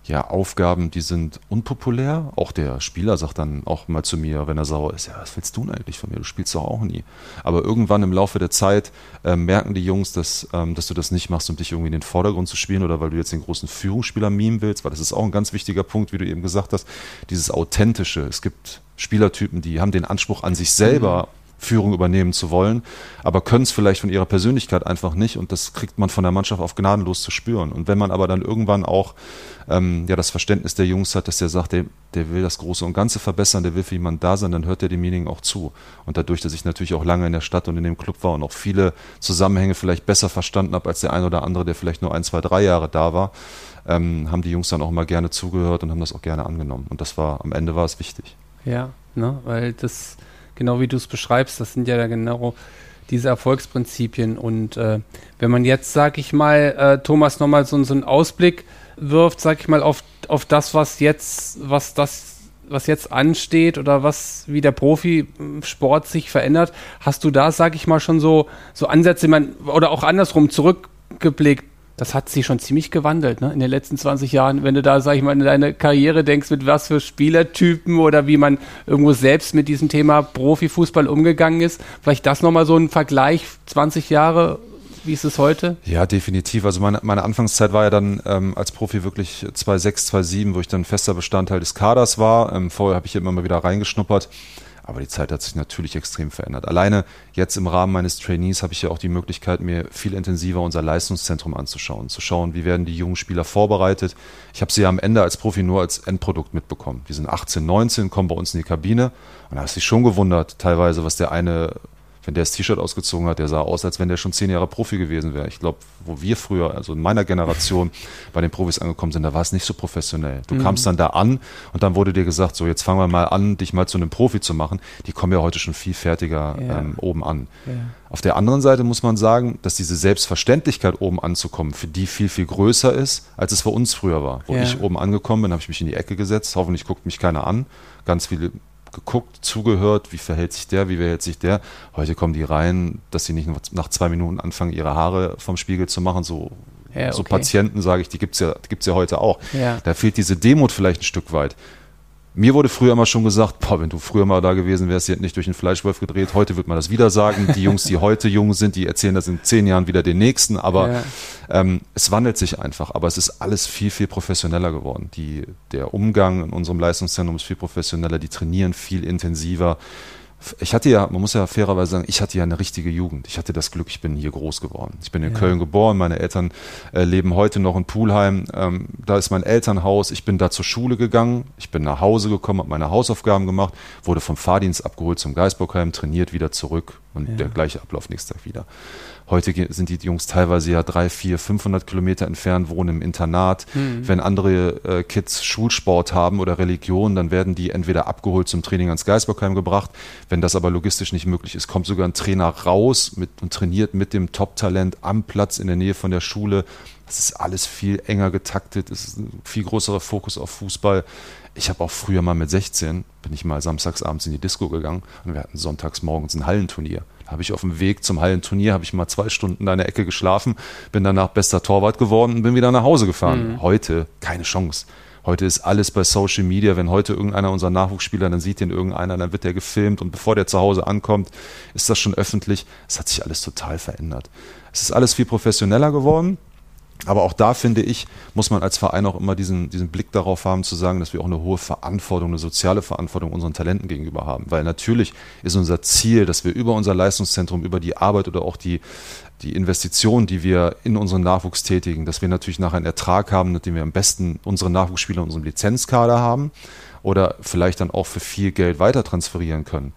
B: ja, Aufgaben, die sind unpopulär. Auch der Spieler sagt dann auch mal zu mir, wenn er sauer ist, ja, was willst du denn eigentlich von mir? Du spielst doch auch nie. Aber irgendwann im Laufe der Zeit äh, merken die Jungs, dass, ähm, dass du das nicht machst, um dich irgendwie in den Vordergrund zu spielen oder weil du jetzt den großen Führungsspieler mimen willst, weil das ist auch ein ganz wichtiger Punkt, wie du eben gesagt hast, dieses Authentische. Es gibt Spielertypen, die haben den Anspruch an sich selber, mhm. Führung übernehmen zu wollen, aber können es vielleicht von ihrer Persönlichkeit einfach nicht und das kriegt man von der Mannschaft auf gnadenlos zu spüren. Und wenn man aber dann irgendwann auch ähm, ja das Verständnis der Jungs hat, dass der sagt, der, der will das Große und Ganze verbessern, der will für jemanden da sein, dann hört er demjenigen auch zu. Und dadurch, dass ich natürlich auch lange in der Stadt und in dem Club war und auch viele Zusammenhänge vielleicht besser verstanden habe als der ein oder andere, der vielleicht nur ein, zwei, drei Jahre da war, ähm, haben die Jungs dann auch immer gerne zugehört und haben das auch gerne angenommen. Und das war, am Ende war es wichtig.
A: Ja, ne, weil das, genau wie du es beschreibst, das sind ja genau diese Erfolgsprinzipien. Und äh, wenn man jetzt, sag ich mal, äh, Thomas, nochmal so, so einen Ausblick wirft, sag ich mal, auf, auf das, was jetzt, was das was jetzt ansteht oder was wie der Profisport sich verändert, hast du da, sag ich mal, schon so so Ansätze, man, oder auch andersrum zurückgeblickt, das hat sich schon ziemlich gewandelt, ne? In den letzten 20 Jahren, wenn du da, sag ich mal, in deine Karriere denkst, mit was für Spielertypen oder wie man irgendwo selbst mit diesem Thema Profifußball umgegangen ist. Vielleicht das nochmal so ein Vergleich, 20 Jahre, wie ist es heute?
B: Ja, definitiv. Also meine, meine Anfangszeit war ja dann ähm, als Profi wirklich 2,6, 2,7, wo ich dann fester Bestandteil des Kaders war. Ähm, vorher habe ich immer mal wieder reingeschnuppert. Aber die Zeit hat sich natürlich extrem verändert. Alleine jetzt im Rahmen meines Trainees habe ich ja auch die Möglichkeit, mir viel intensiver unser Leistungszentrum anzuschauen, zu schauen, wie werden die jungen Spieler vorbereitet. Ich habe sie ja am Ende als Profi nur als Endprodukt mitbekommen. Die sind 18, 19, kommen bei uns in die Kabine und da hast du dich schon gewundert, teilweise, was der eine wenn der das T-Shirt ausgezogen hat, der sah aus, als wenn der schon zehn Jahre Profi gewesen wäre. Ich glaube, wo wir früher, also in meiner Generation, bei den Profis angekommen sind, da war es nicht so professionell. Du mhm. kamst dann da an und dann wurde dir gesagt, so jetzt fangen wir mal an, dich mal zu einem Profi zu machen. Die kommen ja heute schon viel fertiger ja. ähm, oben an. Ja. Auf der anderen Seite muss man sagen, dass diese Selbstverständlichkeit oben anzukommen für die viel, viel größer ist, als es für uns früher war. Wo ja. ich oben angekommen bin, habe ich mich in die Ecke gesetzt, hoffentlich guckt mich keiner an. Ganz viele geguckt, zugehört, wie verhält sich der, wie verhält sich der. Heute kommen die rein, dass sie nicht nach zwei Minuten anfangen, ihre Haare vom Spiegel zu machen, so ja, okay. so Patienten, sage ich, die gibt es ja, ja heute auch. Ja. Da fehlt diese Demut vielleicht ein Stück weit. Mir wurde früher immer schon gesagt, boah, wenn du früher mal da gewesen wärst, sie hätten nicht durch den Fleischwolf gedreht. Heute wird man das wieder sagen. Die Jungs, die heute jung sind, die erzählen das in zehn Jahren wieder den nächsten. Aber ja. ähm, es wandelt sich einfach. Aber es ist alles viel, viel professioneller geworden. Die, der Umgang in unserem Leistungszentrum ist viel professioneller. Die trainieren viel intensiver ich hatte ja, man muss ja fairerweise sagen, ich hatte ja eine richtige Jugend. Ich hatte das Glück, ich bin hier groß geworden. Ich bin in ja. Köln geboren, meine Eltern äh, leben heute noch in Pulheim. Ähm, da ist mein Elternhaus. Ich bin da zur Schule gegangen. Ich bin nach Hause gekommen, habe meine Hausaufgaben gemacht, wurde vom Fahrdienst abgeholt zum Geisburgheim, trainiert wieder zurück und ja. der gleiche Ablauf nächsten Tag wieder. Heute sind die Jungs teilweise ja drei, vier, 500 Kilometer entfernt, wohnen im Internat. Mhm. Wenn andere äh, Kids Schulsport haben oder Religion, dann werden die entweder abgeholt zum Training ans Geisbockheim gebracht. Wenn das aber logistisch nicht möglich ist, kommt sogar ein Trainer raus mit, und trainiert mit dem Top-Talent am Platz in der Nähe von der Schule. Das ist alles viel enger getaktet. Es ist ein viel größerer Fokus auf Fußball. Ich habe auch früher mal mit 16, bin ich mal samstags abends in die Disco gegangen und wir hatten sonntags morgens ein Hallenturnier habe ich auf dem Weg zum Hallenturnier, habe ich mal zwei Stunden in der Ecke geschlafen, bin danach bester Torwart geworden und bin wieder nach Hause gefahren. Mhm. Heute keine Chance. Heute ist alles bei Social Media. Wenn heute irgendeiner unserer Nachwuchsspieler, dann sieht den irgendeiner, dann wird der gefilmt und bevor der zu Hause ankommt, ist das schon öffentlich. Es hat sich alles total verändert. Es ist alles viel professioneller geworden. Aber auch da finde ich, muss man als Verein auch immer diesen, diesen Blick darauf haben, zu sagen, dass wir auch eine hohe Verantwortung, eine soziale Verantwortung unseren Talenten gegenüber haben. Weil natürlich ist unser Ziel, dass wir über unser Leistungszentrum, über die Arbeit oder auch die, die Investition, die wir in unseren Nachwuchs tätigen, dass wir natürlich nachher einen Ertrag haben, mit dem wir am besten unsere Nachwuchsspieler in unserem Lizenzkader haben oder vielleicht dann auch für viel Geld weiter transferieren können.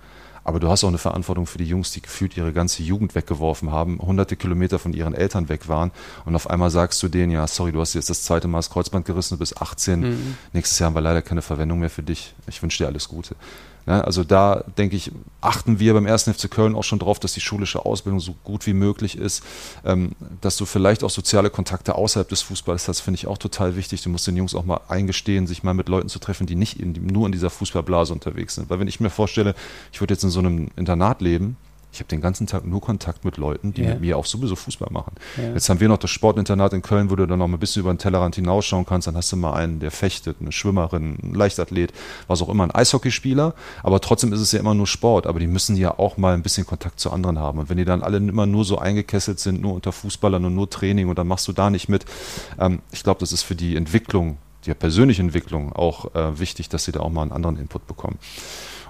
B: Aber du hast auch eine Verantwortung für die Jungs, die gefühlt ihre ganze Jugend weggeworfen haben, hunderte Kilometer von ihren Eltern weg waren und auf einmal sagst du denen, ja, sorry, du hast jetzt das zweite Mal das Kreuzband gerissen, du bist 18, mhm. nächstes Jahr haben wir leider keine Verwendung mehr für dich. Ich wünsche dir alles Gute. Ja, also da denke ich, achten wir beim 1. FC Köln auch schon darauf, dass die schulische Ausbildung so gut wie möglich ist, ähm, dass du vielleicht auch soziale Kontakte außerhalb des Fußballs hast, finde ich auch total wichtig. Du musst den Jungs auch mal eingestehen, sich mal mit Leuten zu treffen, die nicht in, nur in dieser Fußballblase unterwegs sind. Weil wenn ich mir vorstelle, ich würde jetzt in so einem Internat leben, Ich habe den ganzen Tag nur Kontakt mit Leuten, die ja. mit mir auch sowieso Fußball machen. Ja. Jetzt haben wir noch das Sportinternat in Köln, wo du dann noch ein bisschen über den Tellerrand hinausschauen kannst. Dann hast du mal einen, der fechtet, eine Schwimmerin, ein Leichtathlet, was auch immer, ein Eishockeyspieler. Aber trotzdem ist es ja immer nur Sport. Aber die müssen ja auch mal ein bisschen Kontakt zu anderen haben. Und wenn die dann alle immer nur so eingekesselt sind, nur unter Fußballern und nur Training und dann machst du da nicht mit, ähm, ich glaube, das ist für die Entwicklung, die persönliche Entwicklung auch äh, wichtig, dass sie da auch mal einen anderen Input bekommen.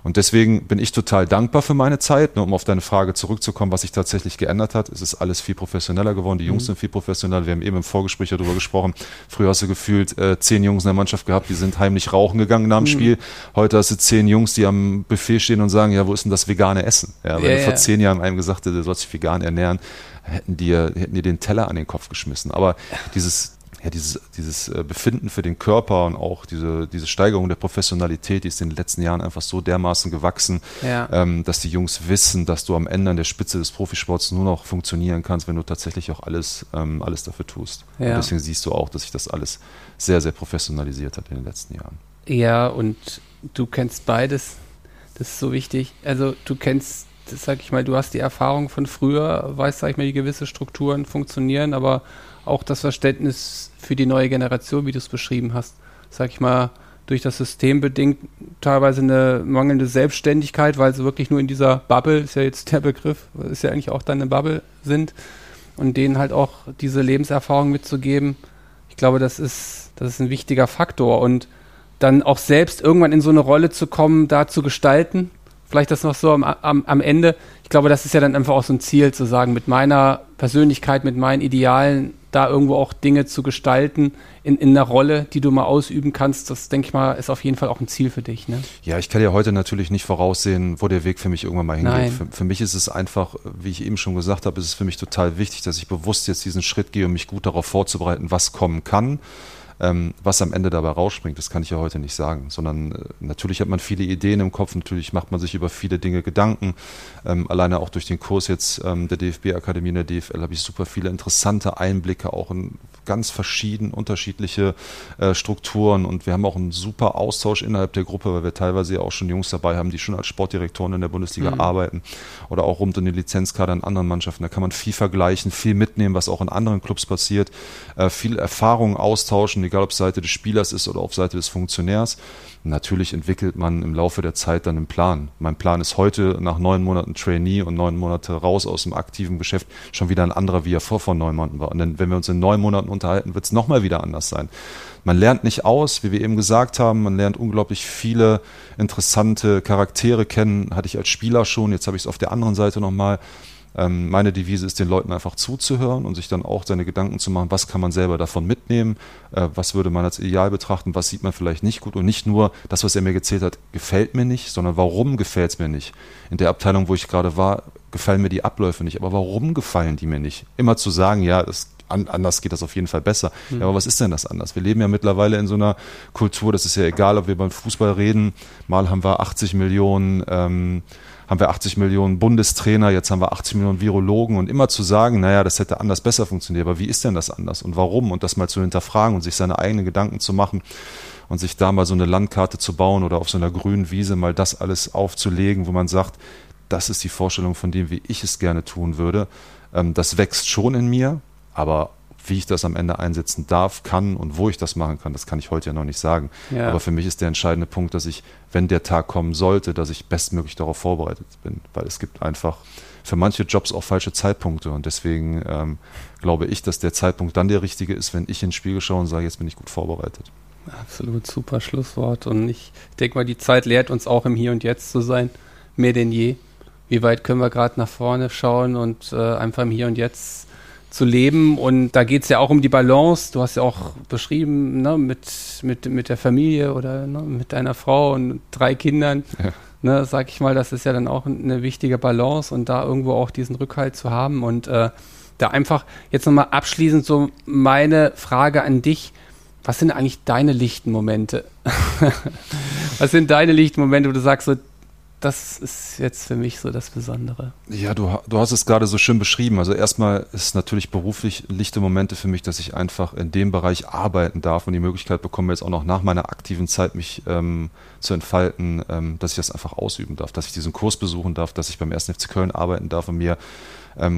B: Und deswegen bin ich total dankbar für meine Zeit. Nur um auf deine Frage zurückzukommen, was sich tatsächlich geändert hat, es ist alles viel professioneller geworden. Die Jungs mhm. sind viel professioneller. Wir haben eben im Vorgespräch darüber gesprochen. Früher hast du gefühlt äh, zehn Jungs in der Mannschaft gehabt, die sind heimlich rauchen gegangen nach dem mhm. Spiel. Heute hast du zehn Jungs, die am Buffet stehen und sagen, ja, wo ist denn das vegane Essen? Ja, wenn ja, du vor zehn Jahren einem gesagt hättest, du sollst dich vegan ernähren, hätten dir, hätten dir den Teller an den Kopf geschmissen. Aber dieses, ja, dieses, dieses äh, Befinden für den Körper und auch diese, diese Steigerung der Professionalität, die ist in den letzten Jahren einfach so dermaßen gewachsen, ja. ähm, dass die Jungs wissen, dass du am Ende an der Spitze des Profisports nur noch funktionieren kannst, wenn du tatsächlich auch alles, ähm, alles dafür tust. Ja. Deswegen siehst du auch, dass sich das alles sehr, sehr professionalisiert hat in den letzten Jahren.
A: Ja, und du kennst beides. Das ist so wichtig. Also du kennst das sag ich mal, du hast die Erfahrung von früher, weißt, sag ich mal, wie gewisse Strukturen funktionieren, aber auch das Verständnis für die neue Generation, wie du es beschrieben hast, sag ich mal, durch das System bedingt teilweise eine mangelnde Selbstständigkeit, weil sie wirklich nur in dieser Bubble, ist ja jetzt der Begriff, ist ja eigentlich auch dann eine Bubble sind und denen halt auch diese Lebenserfahrung mitzugeben. Ich glaube, das ist, das ist ein wichtiger Faktor und dann auch selbst irgendwann in so eine Rolle zu kommen, da zu gestalten. Vielleicht das noch so am, am, am Ende. Ich glaube, das ist ja dann einfach auch so ein Ziel, zu sagen, mit meiner Persönlichkeit, mit meinen Idealen da irgendwo auch Dinge zu gestalten in, in einer Rolle, die du mal ausüben kannst, das denke ich mal, ist auf jeden Fall auch ein Ziel für dich. Ne?
B: Ja, ich kann ja heute natürlich nicht voraussehen, wo der Weg für mich irgendwann mal hingeht. Für, für, mich ist es einfach, wie ich eben schon gesagt habe, ist es für mich total wichtig, dass ich bewusst jetzt diesen Schritt gehe, um mich gut darauf vorzubereiten, was kommen kann. Ähm, was am Ende dabei rausspringt, das kann ich ja heute nicht sagen, sondern äh, natürlich hat man viele Ideen im Kopf, natürlich macht man sich über viele Dinge Gedanken. Ähm, alleine auch durch den Kurs jetzt ähm, der DFB-Akademie in der DFL habe ich super viele interessante Einblicke auch in ganz verschieden unterschiedliche äh, Strukturen und wir haben auch einen super Austausch innerhalb der Gruppe, weil wir teilweise ja auch schon Jungs dabei haben, die schon als Sportdirektoren in der Bundesliga mhm. arbeiten oder auch rund um den Lizenzkader in anderen Mannschaften. Da kann man viel vergleichen, viel mitnehmen, was auch in anderen Clubs passiert, äh, viel Erfahrung austauschen, egal ob Seite des Spielers ist oder auf Seite des Funktionärs. Natürlich entwickelt man im Laufe der Zeit dann einen Plan. Mein Plan ist heute nach neun Monaten Trainee und neun Monate raus aus dem aktiven Geschäft schon wieder ein anderer, wie er vor vor neun Monaten war. Und dann, wenn wir uns in neun Monaten unterhalten, wird es nochmal wieder anders sein. Man lernt nicht aus, wie wir eben gesagt haben. Man lernt unglaublich viele interessante Charaktere kennen. Hatte ich als Spieler schon. Jetzt habe ich es auf der anderen Seite nochmal. Ähm, meine Devise ist, den Leuten einfach zuzuhören und sich dann auch seine Gedanken zu machen, was kann man selber davon mitnehmen, äh, was würde man als ideal betrachten, was sieht man vielleicht nicht gut und nicht nur das, was er mir gezählt hat, gefällt mir nicht, sondern warum gefällt es mir nicht. In der Abteilung, wo ich gerade war, gefallen mir die Abläufe nicht, aber warum gefallen die mir nicht? Immer zu sagen, ja, das anders geht das auf jeden Fall besser. Mhm. Ja, aber was ist denn das anders? Wir leben ja mittlerweile in so einer Kultur, das ist ja egal, ob wir beim Fußball reden, mal haben wir 80 Millionen ähm, haben wir 80 Millionen Bundestrainer, jetzt haben wir 80 Millionen Virologen und immer zu sagen, naja, das hätte anders besser funktioniert, aber wie ist denn das anders und warum und das mal zu hinterfragen und sich seine eigenen Gedanken zu machen und sich da mal so eine Landkarte zu bauen oder auf so einer grünen Wiese mal das alles aufzulegen, wo man sagt, das ist die Vorstellung von dem, wie ich es gerne tun würde. Ähm, das wächst schon in mir, aber wie ich das am Ende einsetzen darf, kann und wo ich das machen kann, das kann ich heute ja noch nicht sagen. Ja. Aber für mich ist der entscheidende Punkt, dass ich, wenn der Tag kommen sollte, dass ich bestmöglich darauf vorbereitet bin. Weil es gibt einfach für manche Jobs auch falsche Zeitpunkte. Und deswegen ähm, glaube ich, dass der Zeitpunkt dann der richtige ist, wenn ich ins Spiegel schaue und sage, jetzt bin ich gut vorbereitet.
A: Absolut super Schlusswort. Und ich denke mal, die Zeit lehrt uns auch im Hier und Jetzt zu sein, mehr denn je. Wie weit können wir gerade nach vorne schauen und äh, einfach im Hier und Jetzt zu leben. Und da geht es ja auch um die Balance. Du hast ja auch beschrieben, ne, mit, mit, mit der Familie oder ne, mit deiner Frau und drei Kindern. Ja. Ne, sag ich mal, das ist ja dann auch eine wichtige Balance und da irgendwo auch diesen Rückhalt zu haben. Und äh, da einfach jetzt nochmal abschließend so meine Frage an dich. Was sind eigentlich deine lichten Momente? Was sind deine lichten Momente, wo du sagst, so, das ist jetzt für mich so das Besondere.
B: Ja, du, du hast es gerade so schön beschrieben. Also erstmal ist natürlich beruflich lichte Momente für mich, dass ich einfach in dem Bereich arbeiten darf und die Möglichkeit bekomme, jetzt auch noch nach meiner aktiven Zeit mich ähm, zu entfalten, ähm, dass ich das einfach ausüben darf, dass ich diesen Kurs besuchen darf, dass ich beim 1. FC Köln arbeiten darf und mir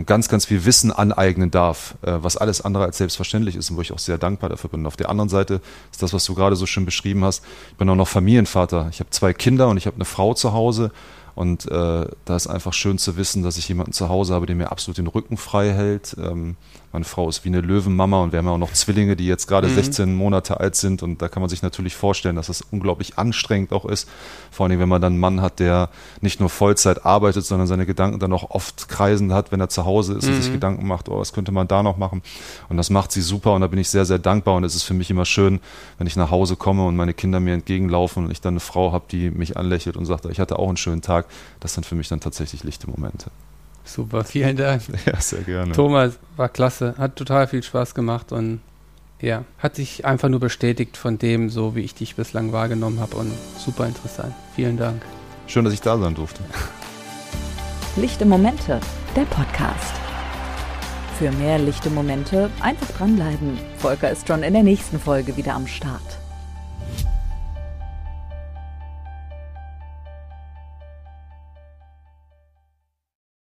B: ganz, ganz viel Wissen aneignen darf, äh, was alles andere als selbstverständlich ist und wo ich auch sehr dankbar dafür bin. Und auf der anderen Seite ist das, was du gerade so schön beschrieben hast. Ich bin auch noch Familienvater. Ich habe zwei Kinder und ich habe eine Frau zu Hause. Und äh, da ist einfach schön zu wissen, dass ich jemanden zu Hause habe, der mir absolut den Rücken frei hält. Ähm, meine Frau ist wie eine Löwenmama und wir haben ja auch noch Zwillinge, die jetzt gerade mhm. 16 Monate alt sind. Und da kann man sich natürlich vorstellen, dass das unglaublich anstrengend auch ist. Vor allem, wenn man dann einen Mann hat, der nicht nur Vollzeit arbeitet, sondern seine Gedanken dann auch oft kreisend hat, wenn er zu Hause ist mhm. und sich mhm. Gedanken macht, oh, was könnte man da noch machen? Und das macht sie super und da bin ich sehr, sehr dankbar. Und es ist für mich immer schön, wenn ich nach Hause komme und meine Kinder mir entgegenlaufen und ich dann eine Frau habe, die mich anlächelt und sagt, ich hatte auch einen schönen Tag. Das sind für mich dann tatsächlich lichte Momente.
A: Super, vielen Dank.
B: Ja, sehr gerne.
A: Thomas, war klasse, hat total viel Spaß gemacht und ja, hat sich einfach nur bestätigt von dem, so wie ich dich bislang wahrgenommen habe und super interessant. Vielen Dank.
B: Schön, dass ich da sein durfte.
C: Lichte Momente, der Podcast. Für mehr lichte Momente einfach dranbleiben. Volker ist schon in der nächsten Folge wieder am Start.